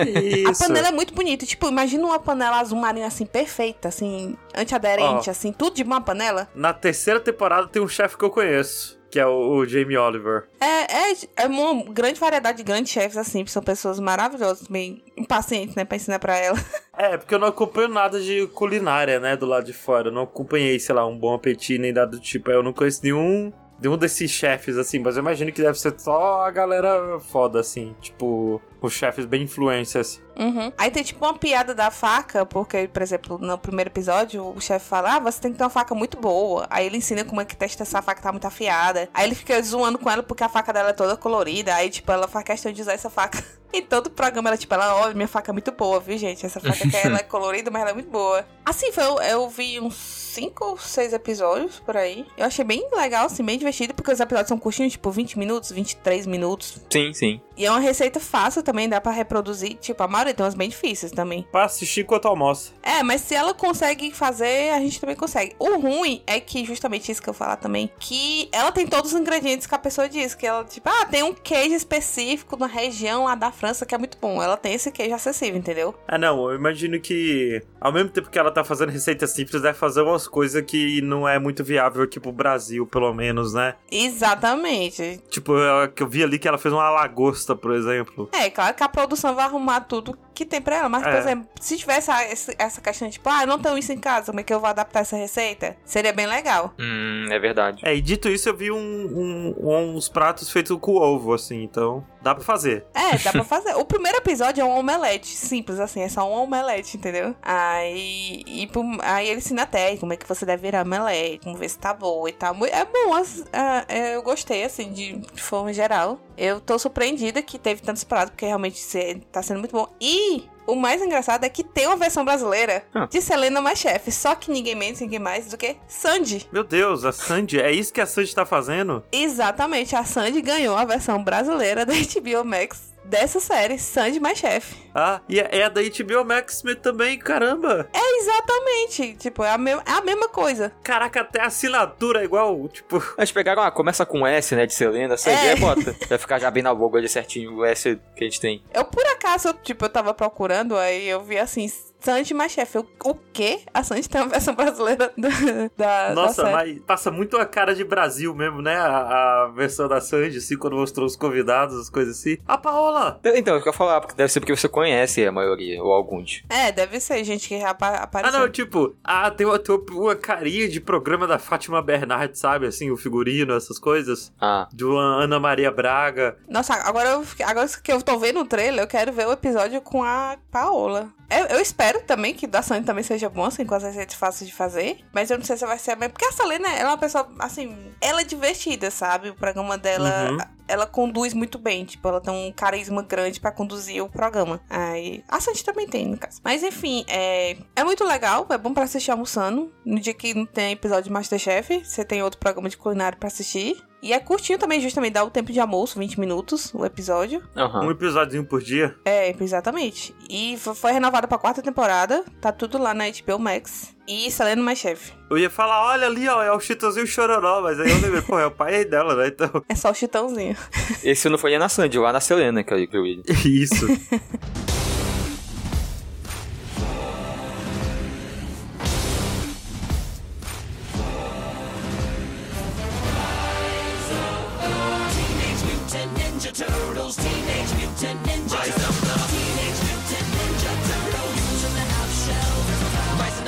Isso. A panela é muito bonita. Tipo, imagina uma panela azul marinho assim, perfeita, assim, antiaderente, Ó. assim, tudo de uma panela. Na terceira temporada tem um chefe que eu conheço, que é o, o Jamie Oliver. É, é, é uma grande variedade de grandes chefes, assim, são pessoas maravilhosas, bem impacientes, né, pra ensinar pra ela. É, porque eu não acompanho nada de culinária, né, do lado de fora. Eu não acompanhei, sei lá, um bom apetite nem nada do tipo. Eu não conheço nenhum, nenhum desses chefes, assim, mas eu imagino que deve ser só a galera foda, assim. Tipo, os chefes bem influências. Uhum. Aí tem tipo uma piada da faca, porque, por exemplo, no primeiro episódio, o chefe fala: Ah, você tem que ter uma faca muito boa. Aí ele ensina como é que testa essa faca tá muito afiada. Aí ele fica zoando com ela porque a faca dela é toda colorida. Aí, tipo, ela faz questão de usar essa faca. Em todo o programa, ela, tipo, ela, olha, minha faca é muito boa, viu, gente? Essa faca aqui, ela é colorida, mas ela é muito boa. Assim, foi, eu, eu vi uns 5 ou 6 episódios por aí. Eu achei bem legal, assim, bem divertido, porque os episódios são curtinhos, tipo, 20 minutos, 23 minutos. Sim, sim. E é uma receita fácil também, dá pra reproduzir. Tipo, a maioria tem umas bem difíceis também. Pra assistir enquanto almoça. É, mas se ela consegue fazer, a gente também consegue. O ruim é que, justamente isso que eu falar também, que ela tem todos os ingredientes que a pessoa diz. Que ela, tipo, ah, tem um queijo específico na região lá da França que é muito bom. Ela tem esse queijo acessível, entendeu? Ah, não, eu imagino que ao mesmo tempo que ela tá fazendo receita simples, deve fazer umas coisas que não é muito viável aqui pro Brasil, pelo menos, né? Exatamente. Tipo, eu, eu vi ali que ela fez uma lagosta, por exemplo. É, claro que a produção vai arrumar tudo que tem pra ela. Mas, por É. exemplo, se tivesse essa, essa questão tipo, ah, eu não tenho isso em casa, como é que eu vou adaptar essa receita? Seria bem legal. Hum, é verdade. É, e dito isso, eu vi um- um- uns pratos feitos com ovo, assim, então dá pra fazer. É, dá pra fazer. O primeiro episódio é um omelete, simples assim, é só um omelete, entendeu? Aí, e, aí ele ensina até como é que você deve virar omelete, como ver se tá boa e tal. É bom, as- é, eu gostei, assim, de, de forma geral. Eu tô surpreendida que teve tantos pratos, porque realmente cê- tá sendo muito bom. E o mais engraçado é que tem uma versão brasileira Ah. de Selena mais chefe, só que ninguém menos, ninguém mais do que Sandy. Meu Deus, a Sandy, é isso que a Sandy tá fazendo? Exatamente, a Sandy ganhou a versão brasileira da HBO Max dessa série, Sandy mais chefe. Ah, e é, é a da HBO Max também, caramba. É exatamente, tipo, é a, me- é a mesma coisa. Caraca, até a assinatura é igual, tipo... Eles pegaram, ah, começa com S, né, de Selena, essa É. bota. Vai ficar já bem na logo ali certinho, o S que a gente tem. Eu, por acaso, eu, tipo, eu tava procurando, aí eu vi assim, Sandy mais chefe. O, o quê? A Sandy tem uma versão brasileira da, da Nossa, da mas passa muito a cara de Brasil mesmo, né? A, a versão da Sandy, assim, quando mostrou os convidados, as coisas assim. A Paola! Então, eu quero falar, porque deve ser porque você conhece a maioria, ou alguns. É, deve ser gente que já apa- Ah, apareceu. não, tipo, ah, tem uma, tem uma carinha de programa da Fátima Bernardes, sabe? Assim, o figurino, essas coisas. Ah, De uma Ana Maria Braga. Nossa, agora, eu, agora que eu tô vendo o trailer, eu quero ver o episódio com a Paola. Eu, eu espero também que da Sandy também seja bom, assim, com as receitas fáceis de fazer. Mas eu não sei se vai ser a mesma. Porque a Selena, ela é uma pessoa, assim, ela é divertida, sabe? O programa dela, Uhum. Ela conduz muito bem. Tipo, ela tem um carisma grande pra conduzir o programa. Aí, a Sandy também tem, no caso. Mas enfim, é, é muito legal, é bom pra assistir almoçando. No dia que não tem episódio de Masterchef, você tem outro programa de culinária pra assistir. E é curtinho também, justamente dá o tempo de almoço, 20 minutos o episódio. aham. Um episódiozinho por dia. É, exatamente. E fo- foi renovada pra quarta temporada. Tá tudo lá na HBO Max. E Selena mais chefe. Eu ia falar, olha ali, ó, é o Chitãozinho Chororó, mas aí eu lembrei, pô, é o pai dela, né? Então, É só o chitãozinho. Esse não foi nem na Sandy, lá na Selena que eu que eu vi. isso.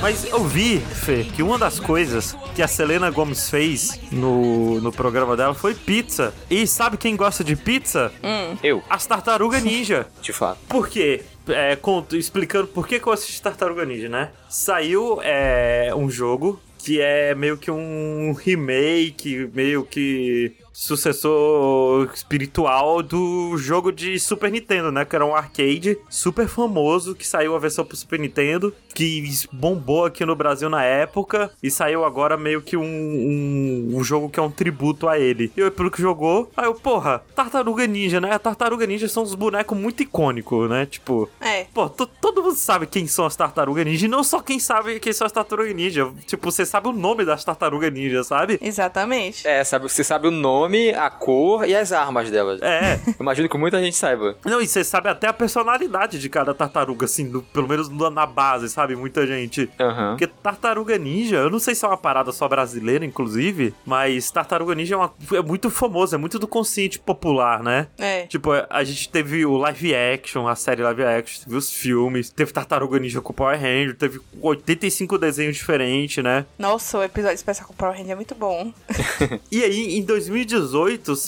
Mas eu vi, Fê, que uma das coisas que a Selena Gomes fez no, no programa dela foi pizza. E sabe quem gosta de pizza? Eu, As Tartaruga Ninja. de fato. Por quê? É, conto, explicando por que, que eu assisti Tartaruga Ninja, né? Saiu é, um jogo que é meio que um remake, meio que sucessor espiritual do jogo de Super Nintendo, né? Que era um arcade super famoso, que saiu a versão pro Super Nintendo, que bombou aqui no Brasil na época, e saiu agora meio que um, um, um jogo que é um tributo a ele. E eu, pelo que jogou, aí eu, porra, Tartaruga Ninja, né? Tartaruga Ninja são uns bonecos muito icônicos, né? Tipo, É. Pô, to- todo mundo sabe quem são as tartarugas ninja, e não só quem sabe quem são as tartarugas ninja. Tipo, você sabe o nome das tartarugas ninja, sabe? Exatamente. É, sabe, você sabe o nome, a cor e as armas delas. É. Imagino que muita gente saiba. Não, e você sabe até a personalidade de cada tartaruga, assim, no- pelo menos na base, sabe? Muita gente. Aham. Porque Tartaruga Ninja, eu não sei se é uma parada só brasileira, inclusive, mas Tartaruga Ninja é, uma- é muito famoso, é muito do consciente popular, né? É. Tipo, a gente teve o live action, a série live action, teve os filmes, teve Tartaruga Ninja com Power Ranger, teve 85 desenhos diferentes, né? Nossa, o episódio especial com o Power Ranger é muito bom. E aí, em 2018,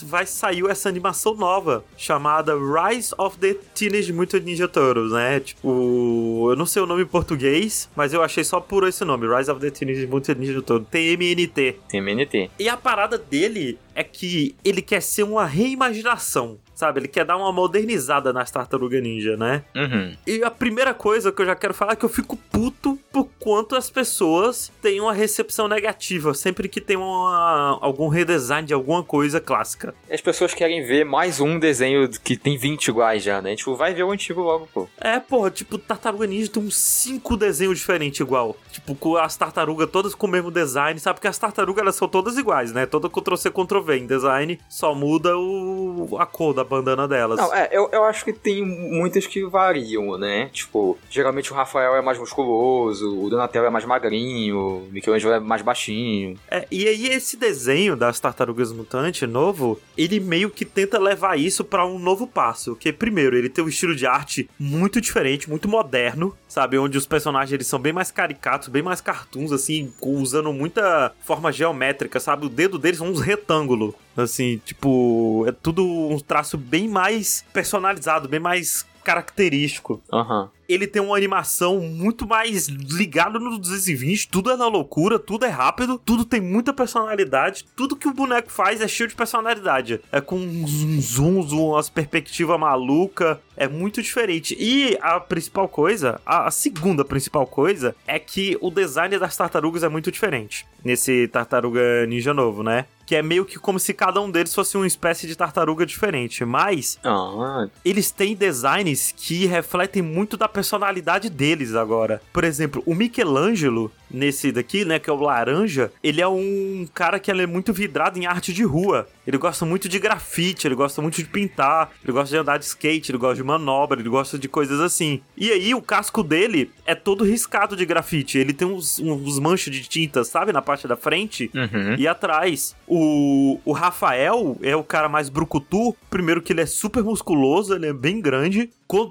vai sair essa animação nova, chamada Rise of the Teenage Mutant Ninja Turtles, né? Tipo, eu não sei o nome em português, mas eu achei só por esse nome, Rise of the Teenage Mutant Ninja Turtles, TMNT. Tem MNT. E a parada dele é que ele quer ser uma reimaginação, sabe? Ele quer dar uma modernizada nas Tartarugas Ninja, né? Uhum. E a primeira coisa que eu já quero falar é que eu fico puto por quanto as pessoas têm uma recepção negativa sempre que tem uma, algum redesign de alguma coisa clássica. As pessoas querem ver mais um desenho que tem 20 iguais já, né? Tipo, vai ver o antigo logo, pô. É, porra, tipo, Tartaruga Ninja tem uns cinco desenhos diferentes igual. Tipo, com as tartarugas todas com o mesmo design, sabe? Porque as tartarugas elas são todas iguais, né? Toda Ctrl-C, Ctrl-V em design, só muda o, a cor da bandana delas. Não, é, eu, eu acho que tem muitas que variam, né? Tipo, geralmente o Rafael é mais musculoso, o Donatello é mais magrinho, Michelangelo é mais baixinho. É, e aí esse desenho das tartarugas mutantes novo, ele meio que tenta levar isso pra um novo passo, que primeiro, ele tem um estilo de arte muito diferente, muito moderno, sabe, onde os personagens eles são bem mais caricatos, bem mais cartoons assim, usando muita forma geométrica, sabe? O dedo deles são uns retângulos, assim, tipo, é tudo um traço bem mais personalizado, bem mais característico Aham. ele tem uma animação muito mais ligada no 220, tudo é na loucura, tudo é rápido, tudo tem muita personalidade, tudo que o boneco faz é cheio de personalidade. É com uns zooms, umas perspectivas maluca, é muito diferente. E a principal coisa, a, a segunda principal coisa, é que o design das tartarugas é muito diferente nesse Tartaruga Ninja novo, né? Que é meio que como se cada um deles fosse uma espécie de tartaruga diferente, mas Ah, eles têm designs que refletem muito da personalidade deles agora. Por exemplo, o Michelangelo nesse daqui, né, que é o laranja, ele é um cara que é muito vidrado em arte de rua. Ele gosta muito de grafite, ele gosta muito de pintar, ele gosta de andar de skate, ele gosta de manobra, ele gosta de coisas assim. E aí o casco dele é todo riscado de grafite. Ele tem uns, uns manchos de tinta, sabe, na parte da frente Uhum. e atrás. O, o Rafael é o cara mais brucutu. Primeiro que ele é super musculoso, ele é bem grande.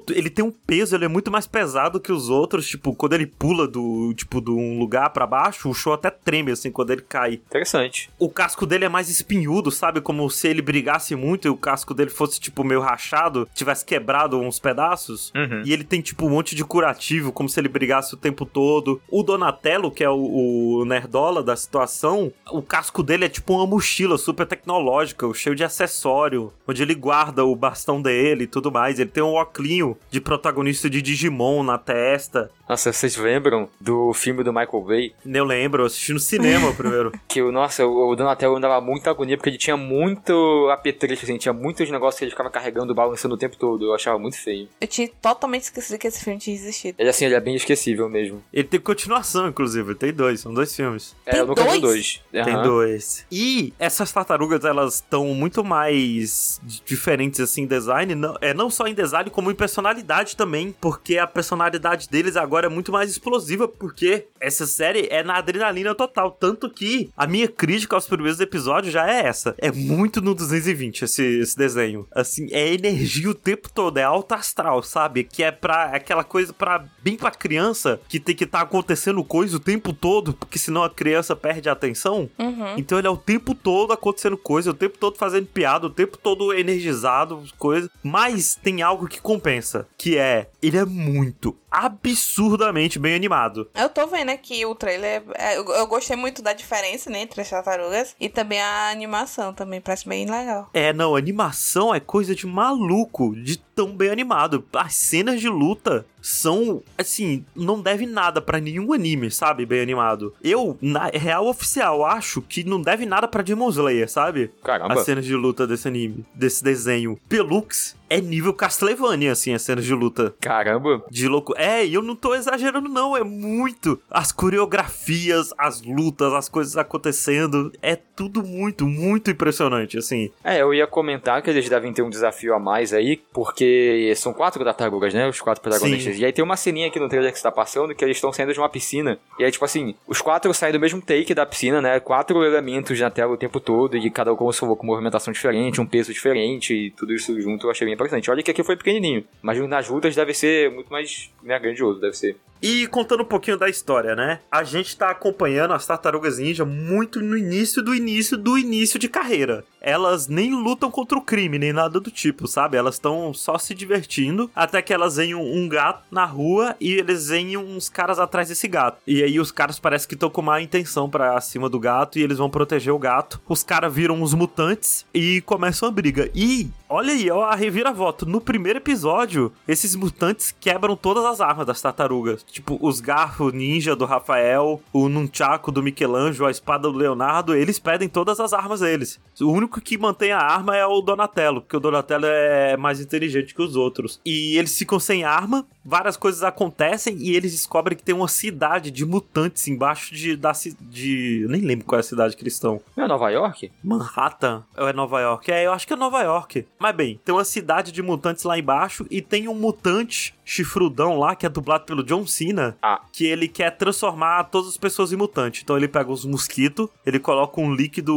Ele tem um peso, ele é muito mais pesado que os outros. Tipo, quando ele pula do tipo de um lugar pra baixo, o show até treme assim quando ele cai. Interessante. O casco dele é mais espinhudo, sabe? Como se ele brigasse muito e o casco dele fosse, tipo, meio rachado, tivesse quebrado uns pedaços. Uhum. E ele tem, tipo, um monte de curativo, como se ele brigasse o tempo todo. O Donatello, que é o, o nerdola da situação, o casco dele é tipo uma mochila super tecnológica, cheio de acessório, onde ele guarda o bastão dele e tudo mais. Ele tem um de protagonista de Digimon na testa. Nossa, vocês lembram do filme do Michael Bay? Eu lembro, eu assisti no cinema primeiro. Que, o nossa, o o Donatello andava muito agonia porque ele tinha muito apetrecho, assim, tinha muitos negócios que ele ficava carregando, balançando o tempo todo. Eu achava muito feio. Eu tinha totalmente esquecido que esse filme tinha existido. Ele, assim, ele é bem esquecível mesmo. Ele tem continuação, inclusive, tem dois, são dois filmes. É, Tem eu nunca vi o dois? dois. Tem dois. E essas tartarugas, elas estão muito mais diferentes, assim, em design. Não, é, não só em design, como em personalidade também. Porque a personalidade deles agora é muito mais explosiva. Porque essa série é na adrenalina total. Tanto que a minha crítica aos primeiros episódios já é essa. É muito no 220 esse, esse desenho. Assim, é energia o tempo todo. É alto astral, sabe? Que é pra aquela coisa pra bem pra criança que tem que estar acontecendo coisa o tempo todo. Porque senão a criança perde a atenção. Uhum. Então ele é o tempo todo acontecendo coisa, o tempo todo fazendo piada, o tempo todo energizado, coisa. Mas tem algo que compensa, que é ele é muito absurdamente bem animado. Eu tô vendo aqui o trailer. é, Eu, eu gostei muito da diferença, né, entre as tartarugas. E também a animação também, parece bem legal. É, não, animação é coisa de maluco, de tão bem animado. As cenas de luta são, assim, não deve nada pra nenhum anime, sabe? Bem animado. Eu, na real oficial, acho que não deve nada pra Demon Slayer, sabe? Caramba. As cenas de luta desse anime, desse desenho. Pelux é nível Castlevania, assim, as cenas de luta. Caramba. De louco. É, e eu não tô exagerando, não. É muito. As coreografias, as lutas, as coisas acontecendo. É tudo muito, muito impressionante, assim. É, eu ia comentar que eles devem ter um desafio a mais aí, porque são quatro tartarugas, né? Os quatro protagonistas. E aí tem uma ceninha aqui no trailer que está passando que eles estão saindo de uma piscina. E aí, tipo assim, os quatro saem do mesmo take da piscina, né? Quatro elementos na tela o tempo todo, e cada um, como falou, com movimentação diferente, um peso diferente, e tudo isso junto eu achei bem interessante. Olha que aqui foi pequenininho, mas nas lutas deve ser muito mais né, grandioso, deve ser. E contando um pouquinho da história, né? A gente tá acompanhando as tartarugas ninja muito no início do início do início de carreira. Elas nem lutam contra o crime, nem nada do tipo, sabe? Elas estão só se divertindo até que elas veem um, gato na rua e eles veem uns caras atrás desse gato. E aí os caras parecem que estão com má intenção pra cima do gato e eles vão proteger o gato. Os caras viram uns mutantes e começam a briga. E olha aí, ó, a reviravolta. No primeiro episódio, esses mutantes quebram todas as armas das tartarugas. Tipo, os garfos ninja do Rafael, o nunchaku do Michelangelo, a espada do Leonardo, eles pedem todas as armas deles. O único que mantém a arma é o Donatello, porque o Donatello é mais inteligente que os outros. E eles ficam sem arma, várias coisas acontecem e eles descobrem que tem uma cidade de mutantes embaixo de da de, nem lembro qual é a cidade que eles estão. É Nova York? Manhattan ou é Nova York? É, eu acho que é Nova York. Mas bem, tem uma cidade de mutantes lá embaixo e tem um mutante chifrudão lá que é dublado pelo John Cena, Ah. que ele quer transformar todas as pessoas em mutante. Então ele pega os mosquitos, ele coloca um líquido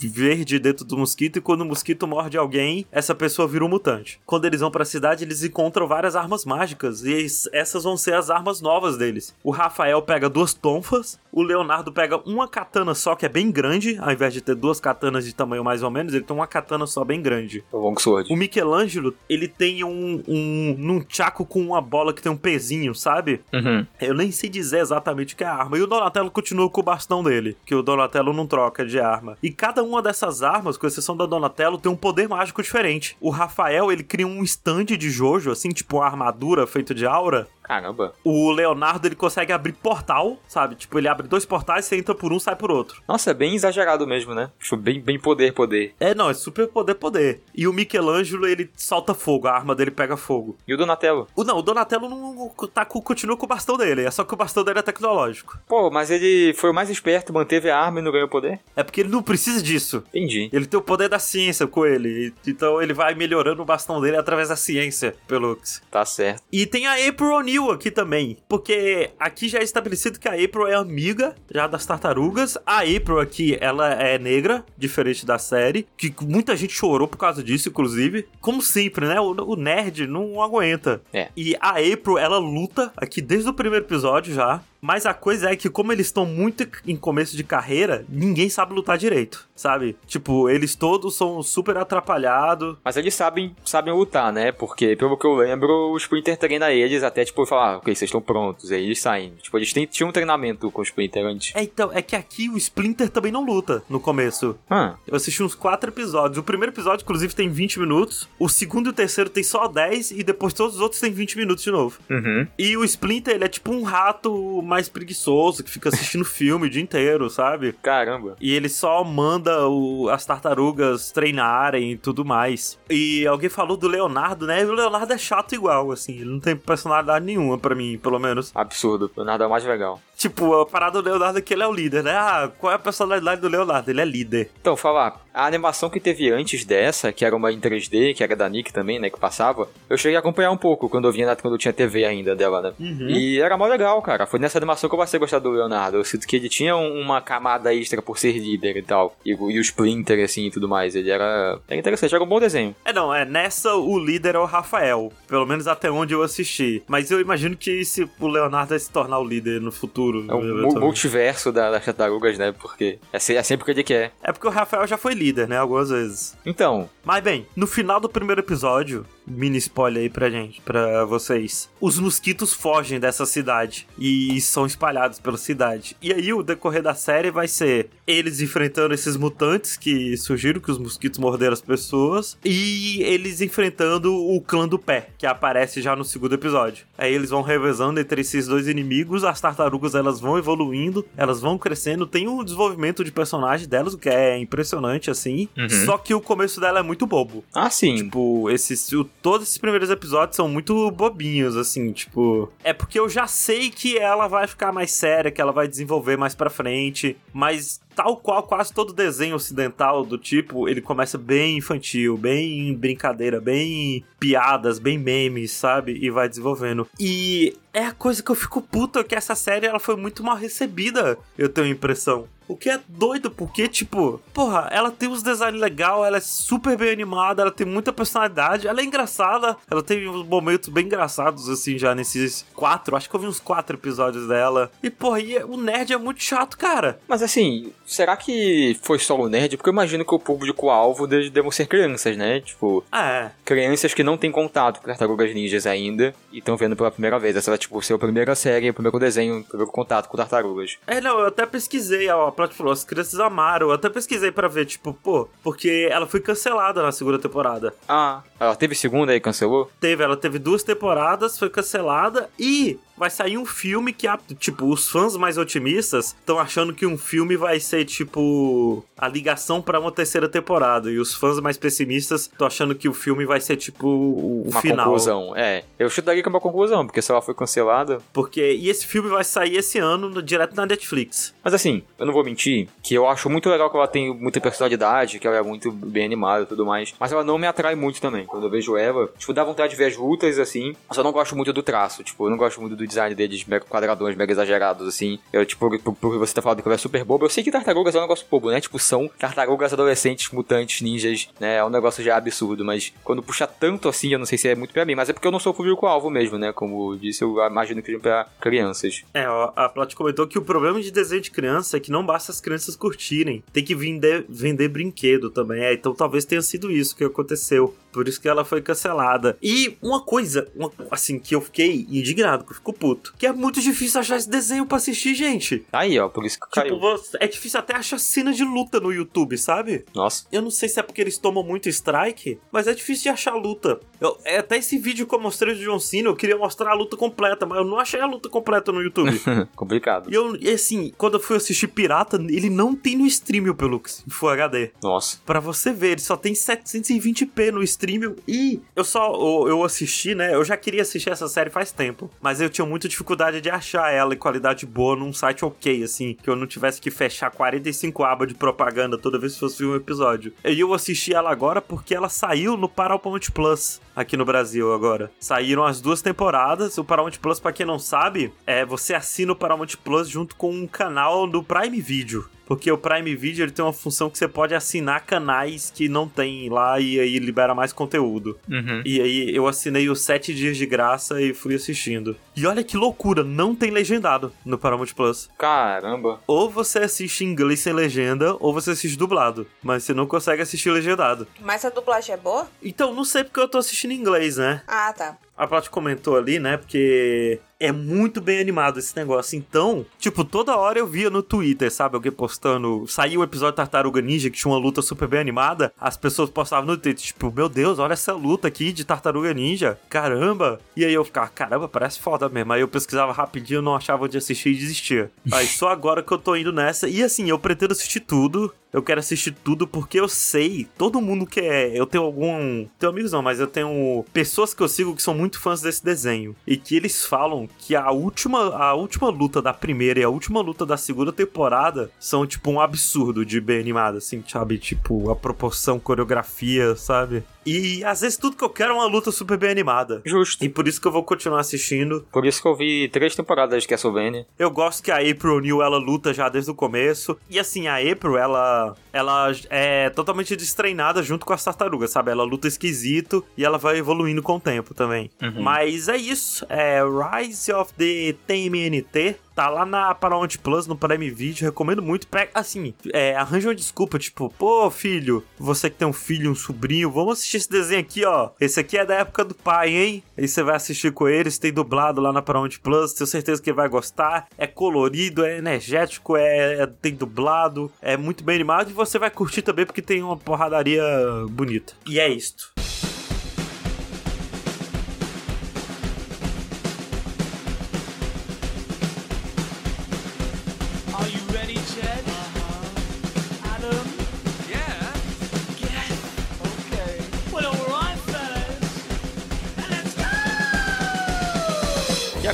verde dentro do mosquito e quando o mosquito morde alguém, essa pessoa vira um mutante. Quando eles vão pra cidade, eles encontram várias armas mágicas e es- essas vão ser as armas novas deles. O Rafael pega duas tonfas, o Leonardo pega uma katana só que é bem grande, ao invés de ter duas katanas de tamanho mais ou menos, ele tem uma katana só bem grande. O Long Sword. O Michelangelo, ele tem um, um nunchaku com uma bola que tem um pezinho, sabe? Uhum. Eu nem sei dizer exatamente o que é a arma. E o Donatello continua com o bastão dele, que o Donatello não troca de arma. E cada uma dessas armas, com exceção da Donatello, tem um poder mágico diferente. O Rafael, ele cria um stand de Jojo, assim, tipo uma armadura feita de aura, Caramba. O Leonardo, ele consegue abrir portal, sabe? Tipo, ele abre dois portais, você entra por um, sai por outro. Nossa, é bem exagerado mesmo, né? Tipo, bem, bem poder, poder. É, não, é super poder, poder. E o Michelangelo, ele solta fogo, a arma dele pega fogo. E o Donatello? O, não, o Donatello não tá, continua com o bastão dele, é só que o bastão dele é tecnológico. Pô, mas ele foi o mais esperto, manteve a arma e não ganhou poder? É porque ele não precisa disso. Entendi. Ele tem o poder da ciência com ele. Então ele vai melhorando o bastão dele através da ciência, Pelux. Tá certo. E tem a April O'Neil aqui também. Porque aqui já é estabelecido que a April é amiga já das tartarugas. A April aqui, ela é negra, diferente da série. Que muita gente chorou por causa disso, inclusive. Como sempre, né? O, o nerd não aguenta. É. E a April, ela luta aqui desde o primeiro episódio já. Mas a coisa é que, como eles estão muito em começo de carreira, ninguém sabe lutar direito, sabe? Tipo, eles todos são super atrapalhados. Mas eles sabem, sabem lutar, né? Porque, pelo que eu lembro, o Splinter treina eles até, tipo, falar, ah, ok, vocês estão prontos. Aí eles saem. Tipo, eles têm, tinham um treinamento com o Splinter antes. É, então, é que aqui o Splinter também não luta no começo. Ah, Eu assisti uns quatro episódios. O primeiro episódio, inclusive, tem 20 minutos. O segundo e o terceiro tem só 10. E depois todos os outros tem 20 minutos de novo. uhum. E o Splinter, ele é tipo um rato mais preguiçoso que fica assistindo filme o dia inteiro, sabe? Caramba. E ele só manda o- as tartarugas treinarem e tudo mais. E alguém falou do Leonardo, né? E o Leonardo é chato igual, assim. Ele não tem personalidade nenhuma pra mim, pelo menos. Absurdo. Nada mais legal. Tipo, a parada do Leonardo é que ele é o líder, né? Ah, qual é a personalidade do Leonardo? Ele é líder. Então, falar, a animação que teve antes dessa, que era uma em 3D, que era da Nick também, né, que passava, eu cheguei a acompanhar um pouco quando eu vinha na, quando eu tinha TV ainda dela, né? E era mó legal, cara. Foi nessa animação que eu passei a gostar do Leonardo. Eu sinto que ele tinha um- uma camada extra por ser líder e tal. E, o- e o Splinter, assim, e tudo mais. Ele era, era interessante, era um bom desenho. É, não, é, nessa o líder é o Rafael. Pelo menos até onde eu assisti. Mas eu imagino que se o Leonardo vai se tornar o líder no futuro. É mu- multiverso da- das tartarugas, né? Porque é, é sempre o que ele quer. É porque o Rafael já foi líder, né? Algumas vezes. Então, Mas bem, no final do primeiro episódio, mini spoiler aí pra gente, pra vocês. Os mosquitos fogem dessa cidade e são espalhados pela cidade. E aí o decorrer da série vai ser eles enfrentando esses mutantes que surgiram, que os mosquitos morderam as pessoas, e eles enfrentando o clã do pé, que aparece já no segundo episódio. Aí eles vão revezando entre esses dois inimigos, as tartarugas elas vão evoluindo, elas vão crescendo, tem um desenvolvimento de personagem delas, o que é impressionante assim. Uhum. Só que o começo dela é muito bobo. ah, sim. Tipo, esses, o- todos esses primeiros episódios são muito bobinhos, assim, tipo. É porque eu já sei que ela vai ficar mais séria, que ela vai desenvolver mais pra frente, mas tal qual quase todo desenho ocidental do tipo, ele começa bem infantil, bem brincadeira, bem piadas, bem memes, sabe? E vai desenvolvendo. E é a coisa que eu fico puto é que essa série ela foi muito mal recebida, eu tenho a impressão. O que é doido, porque, tipo, porra, ela tem uns designs legal, ela é super bem animada, ela tem muita personalidade, ela é engraçada, ela tem uns momentos bem engraçados, assim, já nesses quatro, acho que eu vi uns quatro episódios dela. E, porra, e o nerd é muito chato, cara. Mas assim, será que foi só o nerd? Porque eu imagino que o público-alvo de- devam ser crianças, né? Tipo, Ah, é. crianças que não têm contato com tartarugas ninjas ainda e estão vendo pela primeira vez. Essa vai, tipo, ser a primeira série, o primeiro desenho, o primeiro contato com tartarugas. É, não, eu até pesquisei, ó, a Plot falou, as crianças amaram, eu até pesquisei pra ver, tipo, pô, porque ela foi cancelada na segunda temporada. Ah, ela teve segunda e cancelou? Teve, ela teve duas temporadas, foi cancelada e vai sair um filme que, tipo, os fãs mais otimistas estão achando que um filme vai ser, tipo, a ligação pra uma terceira temporada. E os fãs mais pessimistas estão achando que o filme vai ser, tipo, o, Uma final. conclusão. É, eu chutaria que é uma conclusão, porque se ela foi cancelada. Porque, e esse filme vai sair esse ano, no- direto na Netflix. Mas assim, eu não vou mentir, que eu acho muito legal que ela tem muita personalidade, que ela é muito bem animada e tudo mais. Mas ela não me atrai muito também. Quando eu vejo ela, tipo, dá vontade de ver as lutas, assim. Mas eu não gosto muito do traço, tipo, eu não gosto muito do design deles, mega quadradões, mega exagerados, assim. Eu, tipo, por, por você ter falado que ela é super boba, eu sei que tartarugas é um negócio bobo, né? Tipo, são tartarugas adolescentes, mutantes, ninjas, né? É um negócio já absurdo, mas quando puxa tanto assim, eu não sei se é muito pra mim, mas é porque eu não sou o público-alvo mesmo, né? Como disse, eu imagino que seja pra crianças. É, a Plot comentou que o problema de desenho de criança é que não basta as crianças curtirem, tem que vender, vender brinquedo também. É, então talvez tenha sido isso que aconteceu. Por isso que ela foi cancelada. E uma coisa, uma, assim, que eu fiquei indignado, que eu fico puto, que é muito difícil achar esse desenho pra assistir, gente. Aí, ó, por isso que caiu. Tipo, é difícil até achar cena de luta no YouTube, sabe? Nossa. Eu não sei se é porque eles tomam muito strike, mas é difícil de achar luta. Eu, é, até esse vídeo que eu mostrei do John Cena, eu queria mostrar a luta completa, mas eu não achei a luta completa no YouTube. Complicado. e eu, assim, quando eu fui assistir Pirata, ele não tem no stream o Pelux, em Full HD. Nossa. Pra você ver, ele só tem 720p no stream. E eu só eu, assisti, né? Eu já queria assistir essa série faz tempo. Mas eu tinha muita dificuldade de achar ela em qualidade boa num site ok, assim. Que eu não tivesse que fechar 45 abas de propaganda toda vez que fosse um episódio. E eu assisti ela agora porque ela saiu no Paramount Plus. Aqui no Brasil agora. Saíram as duas temporadas. O Paramount Plus, pra quem não sabe, é você assina o Paramount Plus junto com um canal do Prime Video. Porque o Prime Video ele tem uma função que você pode assinar canais que não tem lá e aí libera mais conteúdo. Uhum. E aí eu assinei os 7 dias de graça e fui assistindo. E olha que loucura, não tem legendado no Paramount Plus. Caramba. Ou você assiste em inglês sem legenda, ou você assiste dublado. Mas você não consegue assistir legendado. Mas a dublagem é boa? Então, não sei porque eu tô assistindo em inglês, né? Ah, tá. A Plot comentou ali, né? Porque é muito bem animado esse negócio. Então, tipo, toda hora eu via no Twitter, sabe? Alguém postando. Saiu o episódio Tartaruga Ninja, que tinha uma luta super bem animada. As pessoas postavam no Twitter, tipo, meu Deus, olha essa luta aqui de Tartaruga Ninja. Caramba! E aí eu ficava, caramba, parece foda mesmo. Aí eu pesquisava rapidinho, não achava onde assistir e desistia. Aí só agora que eu tô indo nessa. E assim, eu pretendo assistir tudo. Eu quero assistir tudo porque eu sei, todo mundo que é. Eu tenho algum. Tenho amigos não, mas eu tenho pessoas que eu sigo que são muito fãs desse desenho. E que eles falam que a última, a última luta da primeira e a última luta da segunda temporada são, tipo, um absurdo de bem animado, assim, sabe? Tipo, a proporção, coreografia, sabe? E às vezes tudo que eu quero é uma luta super bem animada. Justo. E por isso que eu vou continuar assistindo. Por isso que eu vi três temporadas de Castlevania. Eu gosto que a April O'Neil ela luta já desde o começo. E assim, a April, ela ela é totalmente destreinada junto com as tartarugas, sabe? Ela luta esquisito e ela vai evoluindo com o tempo também. Uhum. Mas é isso. É Rise of the TMNT. Tá lá na Paramount Plus, no Prime Video, recomendo muito. Pra, assim, é, arranja uma desculpa, tipo, pô, filho, você que tem um filho, um sobrinho, vamos assistir esse desenho aqui, ó. Esse aqui é da época do pai, hein? Aí você vai assistir com eles, tem dublado lá na Paramount Plus, tenho certeza que vai gostar. É colorido, é energético, é, é- tem dublado, é muito bem animado e você vai curtir também porque tem uma porradaria bonita. E é isto.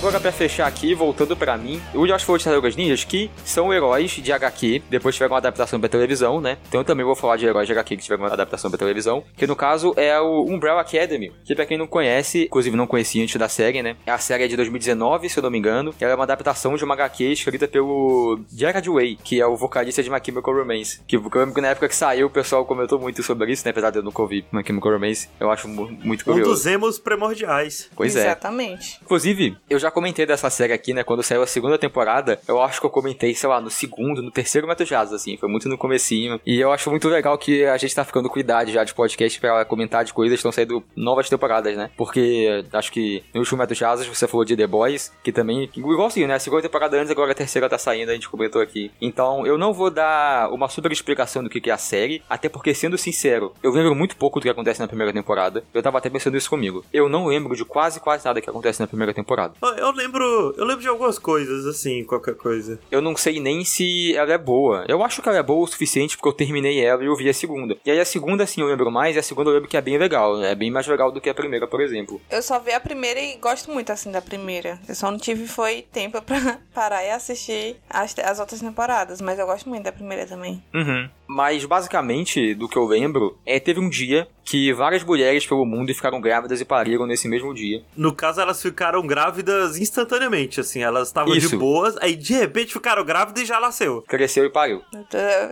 Agora, pra fechar aqui, voltando pra mim, o Josh falou de Tartarugas Ninjas, que são heróis de HQ, depois tiveram uma adaptação pra televisão, né? Então eu também vou falar de heróis de HQ que tiveram uma adaptação pra televisão, que no caso é o Umbrella Academy, que pra quem não conhece, inclusive não conhecia antes da série, né? A série é de 2019, se eu não me engano, ela é uma adaptação de uma HQ escrita pelo Jared Way, que é o vocalista de My Chemical Romance, que eu lembro que na época que saiu, o pessoal comentou muito sobre isso, né? Apesar de eu nunca ouvir My Chemical Romance, eu acho mu- muito Um curioso. dos emos primordiais. Pois é. Exatamente. Inclusive, eu já comentei dessa série aqui, né? Quando saiu a segunda temporada, eu acho que eu comentei, sei lá, no segundo, no terceiro Metro Jazz, assim, foi muito no comecinho. E eu acho muito legal que a gente tá ficando com idade já de podcast pra comentar de coisas que estão saindo novas temporadas, né? Porque acho que no último Metro Jazz você falou de The Boys, que também, igualzinho, né? A segunda temporada antes, agora a terceira tá saindo, a gente comentou aqui. Então, eu não vou dar uma super explicação do que que é a série, até porque, sendo sincero, eu lembro muito pouco do que acontece na primeira temporada. Eu tava até pensando isso comigo. Eu não lembro de quase, quase nada que acontece na primeira temporada. Eu- lembro. Eu lembro de algumas coisas, assim, qualquer coisa. Eu não sei nem se ela é boa. Eu acho que ela é boa o suficiente porque eu terminei ela e eu vi a segunda. E aí a segunda, assim, eu lembro mais, e a segunda eu lembro que é bem legal. É bem mais legal do que a primeira, por exemplo. Eu só vi a primeira e gosto muito, assim, da primeira. Eu só não tive foi tempo pra parar e assistir as, as outras temporadas. Mas eu gosto muito da primeira também. Uhum. Mas basicamente, do que eu lembro, é teve um dia que várias mulheres pelo mundo ficaram grávidas e pariram nesse mesmo dia. No caso, elas ficaram grávidas instantaneamente, assim. Elas estavam de boas, aí de repente ficaram grávidas e já nasceu. Cresceu e pariu.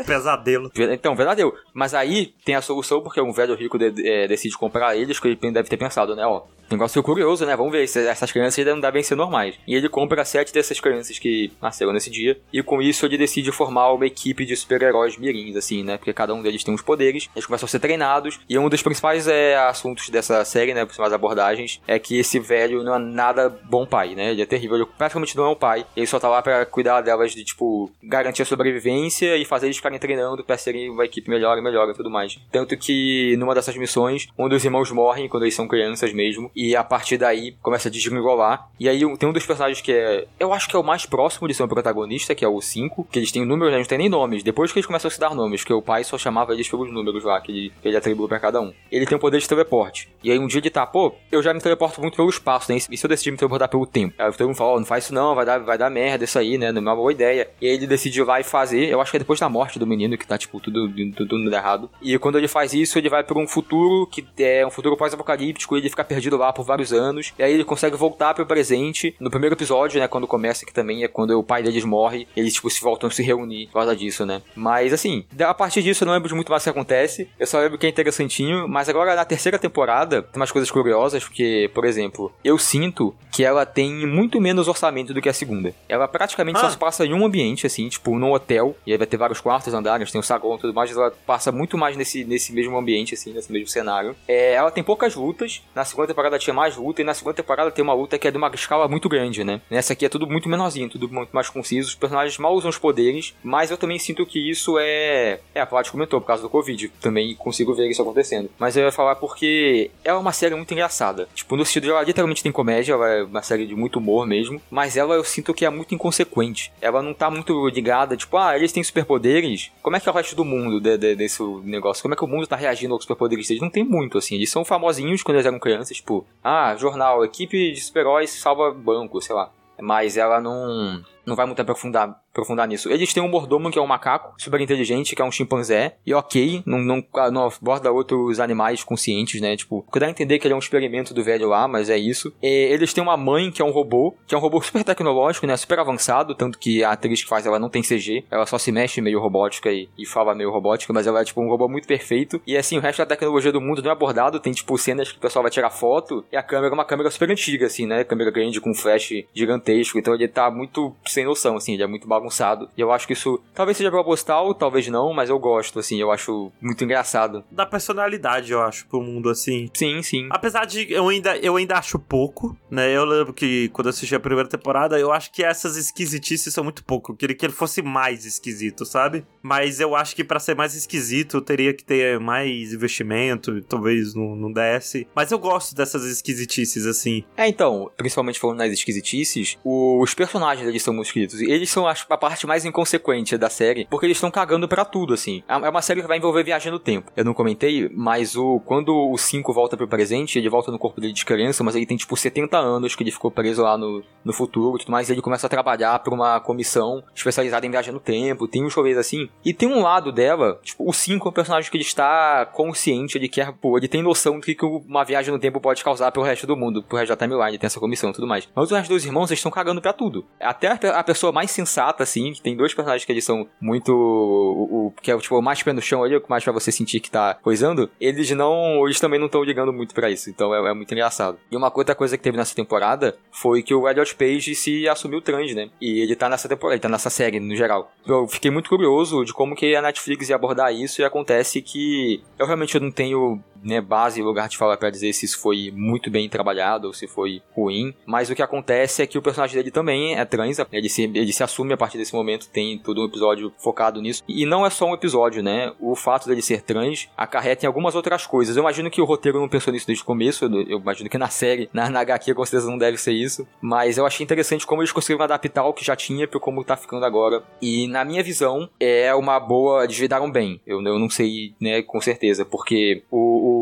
Pesadelo. Então, verdadeiro. Mas aí tem a solução porque um velho rico de- é, decide comprar eles, que ele deve ter pensado, né? Ó, Negócio curioso, né? Vamos ver se essas crianças ainda não devem ser normais. E ele compra sete dessas crianças que nasceram nesse dia, e com isso ele decide formar uma equipe de super-heróis mirins, assim, né? Porque cada um deles tem uns poderes, eles começam a ser treinados, e um dos principais é, assuntos dessa série, né? Principais abordagens, é que esse velho não é nada bom pai, né? Ele é terrível, ele praticamente não é um pai, ele só tá lá pra cuidar delas de, tipo, garantir a sobrevivência e fazer eles ficarem treinando pra serem uma equipe melhor e melhor e tudo mais. Tanto que numa dessas missões, um dos irmãos morre quando eles são crianças mesmo, e a partir daí começa a desgringolar. E aí tem um dos personagens que é, eu acho que é o mais próximo de ser um protagonista, que é o 5, que eles têm números, né? não tem nem nomes. Depois que eles começam a se dar nomes, que o pai só chamava eles pelos números lá, que ele, que ele atribuiu pra cada um. Ele tem o poder de teleporte. E aí um dia ele tá, pô, eu já me teleporto muito pelo espaço, né? E se eu decidir me teleportar pelo tempo? Aí todo mundo fala, ó, não faz isso não, vai dar, vai dar merda isso aí, né? Não é uma boa ideia. E aí ele decide ir lá e fazer, eu acho que é depois da morte do menino, que tá, tipo, tudo, tudo, tudo errado. E quando ele faz isso, ele vai pra um futuro que é um futuro pós-apocalíptico, ele fica perdido lá por vários anos. E aí ele consegue voltar pro presente. No primeiro episódio, né, quando começa, que também é quando o pai deles morre, eles, tipo, se voltam a se reunir por causa disso, né? Mas, assim, a partir disso eu não lembro de muito mais que acontece. Eu só lembro que é interessantinho. Mas agora, na terceira temporada, tem umas coisas curiosas, porque, por exemplo, eu sinto que ela tem muito menos orçamento do que a segunda. Ela praticamente só Ah. se passa em um ambiente, assim, tipo, num hotel. E aí vai ter vários quartos, andares, tem o saguão e tudo mais. Ela passa muito mais nesse, nesse mesmo ambiente, assim, nesse mesmo cenário. É, ela tem poucas lutas. Na segunda temporada tinha mais luta. E na segunda temporada tem uma luta que é de uma escala muito grande, né? Nessa aqui é tudo muito menorzinho, tudo muito mais conciso. Os personagens mal usam os poderes. Mas eu também sinto que isso é. É, a Paty comentou por causa do Covid. Também consigo ver isso acontecendo. Mas eu ia falar porque é uma série muito engraçada. Tipo, no sentido de ela literalmente tem comédia, ela é uma série de muito humor mesmo. Mas ela eu sinto que é muito inconsequente. Ela não tá muito ligada, tipo, ah, eles têm superpoderes. Como é que é o resto do mundo de- de- desse negócio? Como é que o mundo tá reagindo aos superpoderes deles? Não tem muito, assim. Eles são famosinhos quando eles eram crianças, tipo, ah, jornal, equipe de super-heróis salva banco, sei lá. Mas ela não. Não vai muito aprofundar, aprofundar nisso. Eles têm um mordomo que é um macaco super inteligente, que é um chimpanzé. E ok, não, não, não aborda outros animais conscientes, né? Tipo, dá a entender que ele é um experimento do velho lá, mas é isso. E eles têm uma mãe que é um robô, que é um robô super tecnológico, né? Super avançado, tanto que a atriz que faz ela não tem CG. Ela só se mexe meio robótica e, e fala meio robótica, mas ela é tipo um robô muito perfeito. E assim, o resto da tecnologia do mundo não é abordado. Tem tipo cenas que o pessoal vai tirar foto e a câmera é uma câmera super antiga, assim, né? Câmera grande com flash gigantesco. Então ele tá muito sem noção, assim, ele é muito bagunçado. E eu acho que isso talvez seja proposital, talvez não, mas eu gosto, assim, eu acho muito engraçado. Dá personalidade, eu acho, pro mundo, assim. Sim, sim. Apesar de eu ainda, eu ainda acho pouco, né? Eu lembro que quando eu assisti a primeira temporada, eu acho que essas esquisitices são muito pouco. Eu queria que ele fosse mais esquisito, sabe? Mas eu acho que pra ser mais esquisito, eu teria que ter mais investimento, talvez não, não desse. Mas eu gosto dessas esquisitices, assim. É, então, principalmente falando nas esquisitices, os personagens eles são muito esquisitos. Eles são acho, a parte mais inconsequente da série, porque eles estão cagando pra tudo, assim. É é uma série que vai envolver viagem no tempo. Eu não comentei, mas o quando o 5 volta pro presente, ele volta no corpo dele de criança, mas ele tem tipo 70 anos que ele ficou preso lá no, no futuro e tudo mais, e ele começa a trabalhar pra uma comissão especializada em viagem no tempo, tem uns rolês assim. E tem um lado dela, tipo, o 5 é um personagem que ele está consciente, ele quer, pô, ele tem noção do que uma viagem no tempo pode causar pro resto do mundo, pro resto da timeline, tem essa comissão e tudo mais. Mas os dois irmãos, eles estão cagando pra tudo. Até a, pe- a pessoa mais sensata, assim, que tem dois personagens que eles são muito. O, o- que é tipo, mais pé no chão ali, o que mais pra você sentir que tá coisando, eles não. Eles também não estão ligando muito pra isso. Então é, é muito engraçado. E uma outra coisa que teve nessa temporada foi que o Elliot Page se assumiu trans, né? E ele tá nessa temporada, ele tá nessa série no geral. Eu fiquei muito curioso de como que a Netflix ia abordar isso e acontece que eu realmente não tenho né, base e lugar de fala pra dizer se isso foi muito bem trabalhado ou se foi ruim, mas o que acontece é que o personagem dele também é trans, ele se, ele se assume a partir desse momento, tem todo um episódio focado nisso, e não é só um episódio, né, o fato dele ser trans acarreta em algumas outras coisas, eu imagino que o roteiro não pensou nisso desde o começo, eu, imagino que na série, na, na HQ com certeza não deve ser isso, mas eu achei interessante como eles conseguiram adaptar o que já tinha pro como tá ficando agora, e na minha visão, é uma boa, eles bem, eu, eu não sei, né, com certeza, porque o, o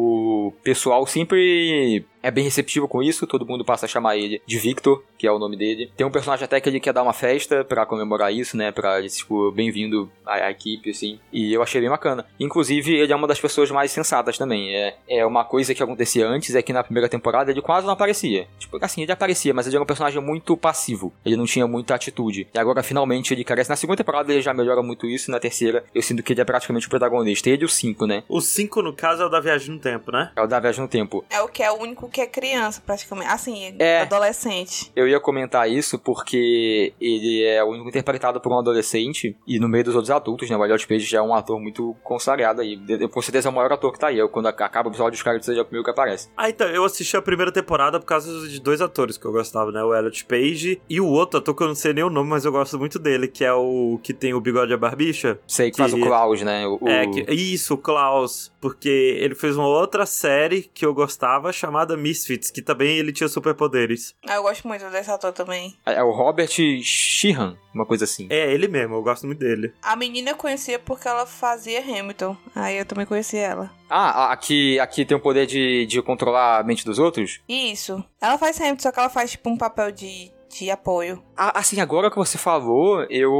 pessoal sempre é bem receptivo com isso, todo mundo passa a chamar ele de Victor, que é o nome dele. Tem um personagem até que ele quer dar uma festa pra comemorar isso, né, pra, tipo, bem-vindo à, à equipe, assim, e eu achei bem bacana. Inclusive, ele é uma das pessoas mais sensatas também, é, é uma coisa que acontecia antes, é que na primeira temporada ele quase não aparecia. Tipo, assim, ele aparecia, mas ele era um personagem muito passivo, ele não tinha muita atitude. E agora, finalmente, ele carece. Na segunda temporada ele já melhora muito isso, e na terceira eu sinto que ele é praticamente o protagonista. Ele e o 5, né? O 5, no caso, é o da viagem no tempo, né? É o da viagem no tempo. É o que é o único que é criança, praticamente. Assim, É. adolescente. Eu ia comentar isso porque ele é o único interpretado por um adolescente e no meio dos outros adultos, né? O Elliot Page já é um ator muito consagrado aí. De- Com certeza é o maior ator que tá aí. Eu, quando acaba o episódio, os caras é o primeiro que aparece. Ah, então, eu assisti a primeira temporada por causa de dois atores que eu gostava, né? O Elliot Page e o outro ator que eu não sei nem o nome, mas eu gosto muito dele, que é o que tem o bigode e a barbicha. Sei que, Que- faz o Klaus, né? O, É, que, isso, o Klaus. Porque ele fez uma outra série que eu gostava chamada Misfits, que também ele tinha superpoderes. Ah, eu gosto muito desse ator também. é o Robert Sheehan, uma coisa assim. É, ele mesmo, eu gosto muito dele. A menina eu conhecia porque ela fazia Hamilton. Aí eu também conheci ela. Ah, aqui, aqui tem o poder de, de controlar a mente dos outros? Isso. Ela faz Hamilton, só que ela faz tipo um papel de, de apoio. Ah, assim, agora que você falou, eu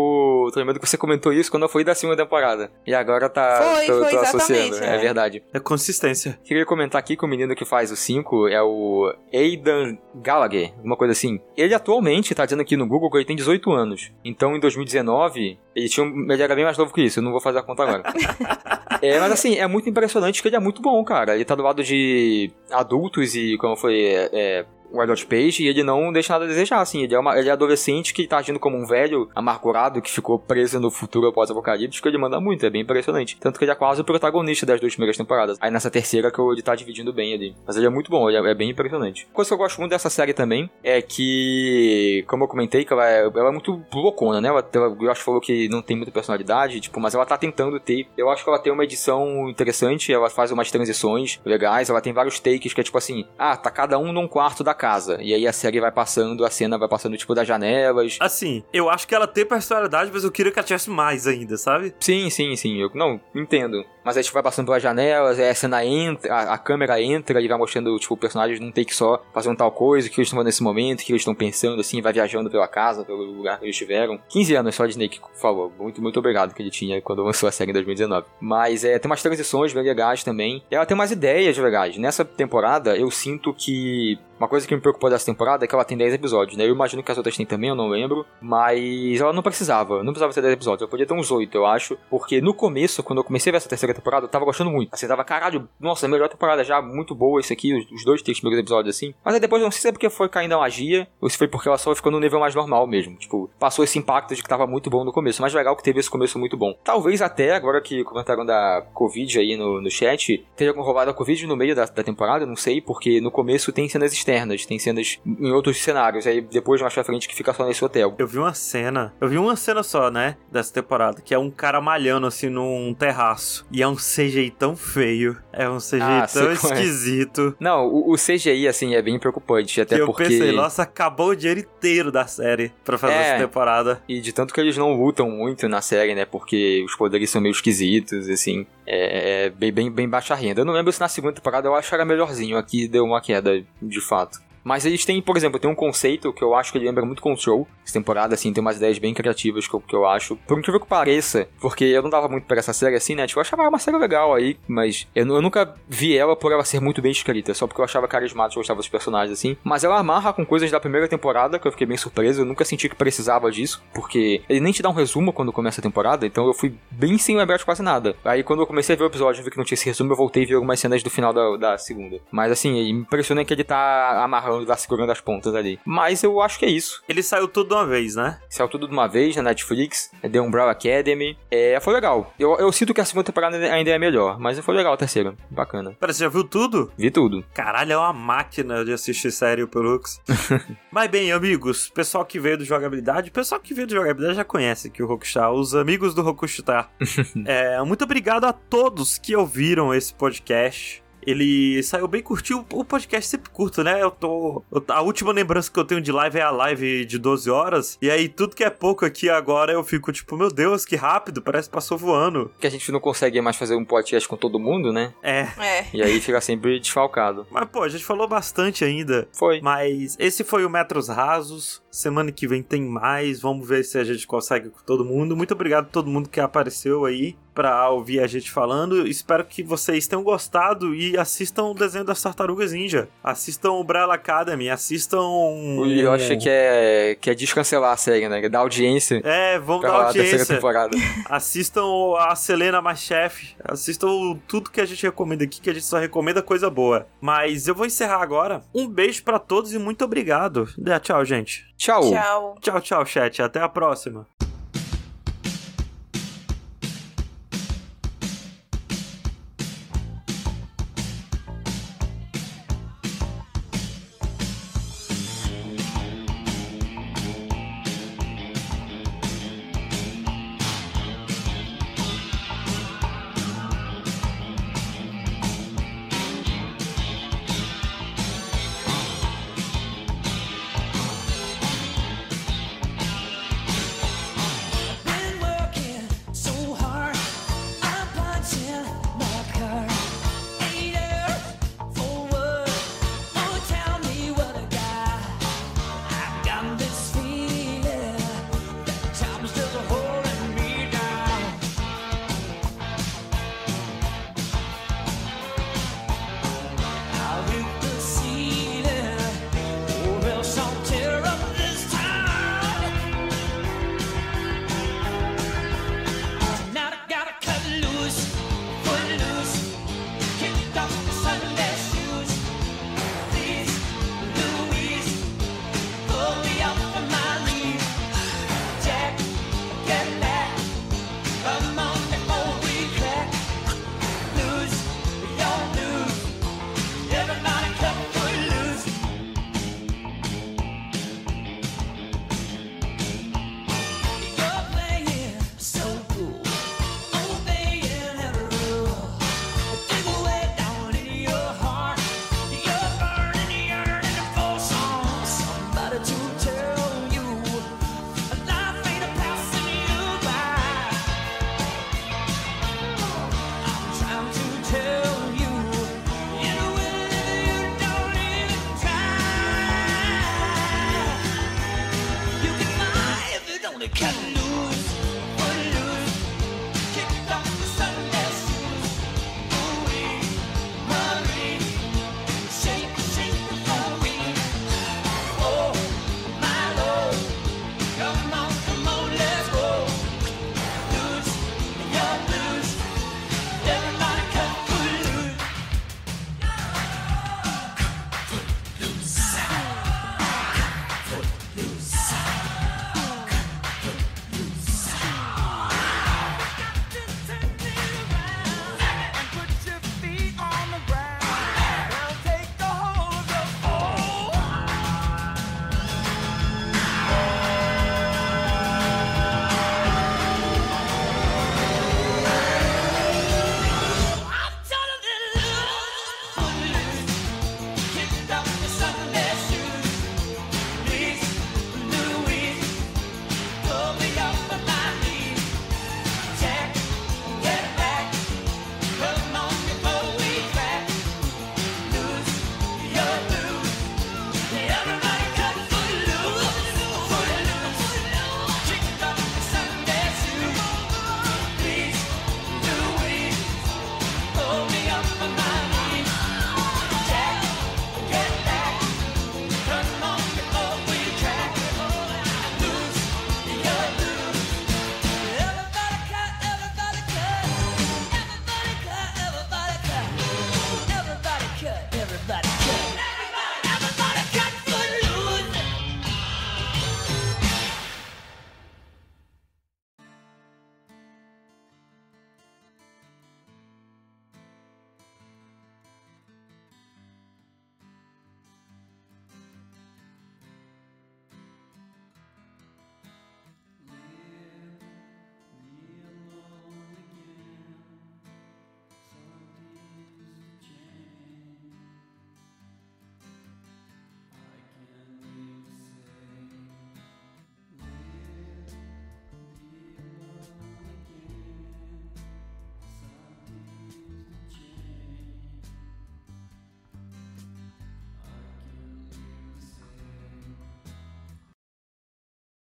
tô lembrando que você comentou isso quando eu fui da segunda temporada. E agora tá. Foi, tô, foi tô associando, é é. verdade. É consistência. Queria comentar aqui que o menino que faz o 5 é o Aidan Gallagher, uma coisa assim. Ele atualmente tá dizendo aqui no Google que ele tem 18 anos. Então em 2019, ele, tinha um, ele era bem mais novo que isso, eu não vou fazer a conta agora. é, mas assim, é muito impressionante que ele é muito bom, cara. Ele tá do lado de adultos e, como foi, é, é, o Elliot Page, e ele não deixa nada a desejar, assim. Ele é, uma, ele é adolescente que tá agindo como um velho amargurado que ficou preso no futuro pós-apocalíptico, ele manda muito, é bem impressionante. Tanto que ele é quase o protagonista das duas primeiras temporadas. Aí nessa terceira que ele tá dividindo bem ali. Mas ele é muito bom, ele é, é bem impressionante. Coisa que eu gosto muito dessa série também é que, como eu comentei, que ela é, ela é muito loucona, né? Ela, ela, eu acho que falou que não tem muita personalidade, tipo, mas ela tá tentando ter. Eu acho que ela tem uma edição interessante, ela faz umas transições legais, ela tem vários takes que é tipo assim, ah, tá cada um num quarto da casa. E aí a série vai passando, a cena vai passando, tipo, das janelas. Assim, eu acho que ela tem personalidade, mas eu queria que ela tivesse mais ainda, sabe? Sim, sim, sim. Eu não entendo. Mas aí tipo, vai passando pelas janelas, a cena entra, a, a câmera entra e vai mostrando, tipo, personagens num take só, fazendo tal coisa, o que eles estão nesse momento, o que eles estão pensando, assim, vai viajando pela casa, pelo lugar que eles estiveram. 15 anos só de Snake falou. Muito, muito obrigado que ele tinha quando lançou a série em 2019. Mas é, tem umas transições bem legais também. E ela tem umas ideias legais. Nessa temporada, eu sinto que uma coisa que me preocupou dessa temporada é que ela tem 10 episódios, né? Eu imagino que as outras têm também, eu não lembro. Mas ela não precisava, não precisava ter 10 episódios. Eu podia ter uns 8, eu acho. Porque no começo, quando eu comecei a ver essa terceira temporada, eu tava gostando muito. Assim, tava, caralho, nossa, melhor temporada já, muito boa esse aqui, os, os dois, três primeiros episódios assim. Mas aí depois não sei se é porque foi caindo a magia, ou se foi porque ela só ficou no nível mais normal mesmo. Tipo, passou esse impacto de que tava muito bom no começo. Mas legal que teve esse começo muito bom. Talvez até, agora que comentaram da Covid aí no, no chat, tenha rolado a Covid no meio da, da temporada, não sei, porque no começo tem cenas externas, tem cenas em outros cenários. Aí depois, mais pra frente, que fica só nesse hotel. Eu vi uma cena, eu vi uma cena só, né, dessa temporada, que é um cara malhando assim num terraço. E é um CGI tão feio, é um CGI Ah, tão esquisito. Não, o, o CGI, assim, é bem preocupante, até que eu porque... pensei, nossa, acabou o dinheiro inteiro da série pra fazer É. essa temporada. E de tanto que eles não lutam muito na série, né? Porque os poderes são meio esquisitos, assim. É, é bem, bem, bem baixa renda. Eu não lembro se na segunda temporada eu acho que era melhorzinho. Aqui deu uma queda, de fato. Mas eles têm, por exemplo, tem um conceito que eu acho que ele lembra muito Control. Essa temporada, assim, tem umas ideias bem criativas que eu, que eu acho. Por incrível que pareça, porque eu não dava muito pra essa série assim, né? Tipo, eu achava uma série legal aí, mas eu, eu nunca vi ela por ela ser muito bem escrita. Só porque eu achava carismática, eu gostava dos personagens, assim. Mas ela amarra com coisas da primeira temporada, que eu fiquei bem surpreso. Eu nunca senti que precisava disso, porque ele nem te dá um resumo quando começa a temporada, então eu fui bem sem lembrar de quase nada. Aí quando eu comecei a ver o episódio e vi que não tinha esse resumo, eu voltei e vi algumas cenas do final da, da segunda. Mas assim, me impressiona que ele tá amarrando, tá segurando as pontas ali. Mas eu acho que é isso. Ele saiu tudo de uma vez, né? Saiu tudo de uma vez na Netflix, é The Umbrella Academy. É, foi legal. Eu, eu sinto que a segunda temporada ainda é melhor, mas foi legal a terceira. Bacana. Pera, você já viu tudo? Vi tudo. Caralho, é uma máquina de assistir série o Pelux. Mas bem, amigos, pessoal que veio do jogabilidade, pessoal que veio do jogabilidade já conhece que o Rokustar, os amigos do Rokustar. é, muito obrigado a todos que ouviram esse podcast. Ele saiu bem curtinho. O podcast sempre curto, né? Eu tô. a última lembrança que eu tenho de live é a live de 12 horas. E aí, tudo que é pouco aqui agora, eu fico tipo, meu Deus, que rápido, parece que passou voando. Que a gente não consegue mais fazer um podcast com todo mundo, né? É. É. E aí fica sempre desfalcado. Mas, pô, a gente falou bastante ainda. Foi. Mas esse foi o Metros Rasos. Semana que vem tem mais. Vamos ver se a gente consegue com todo mundo. Muito obrigado a todo mundo que apareceu aí pra ouvir a gente falando. Espero que vocês tenham gostado e assistam o desenho das Tartarugas Ninja. Assistam o Umbrella Academy, assistam. E eu achei que é, que é descancelar a série, né? Da audiência. É, vamos dar audiência. temporada. Assistam a Selena Machef. Assistam tudo que a gente recomenda aqui, que a gente só recomenda coisa boa. Mas eu vou encerrar agora. Um beijo pra todos e muito obrigado. Tchau, gente. Tchau. Tchau. Tchau, tchau, chat. Até a próxima.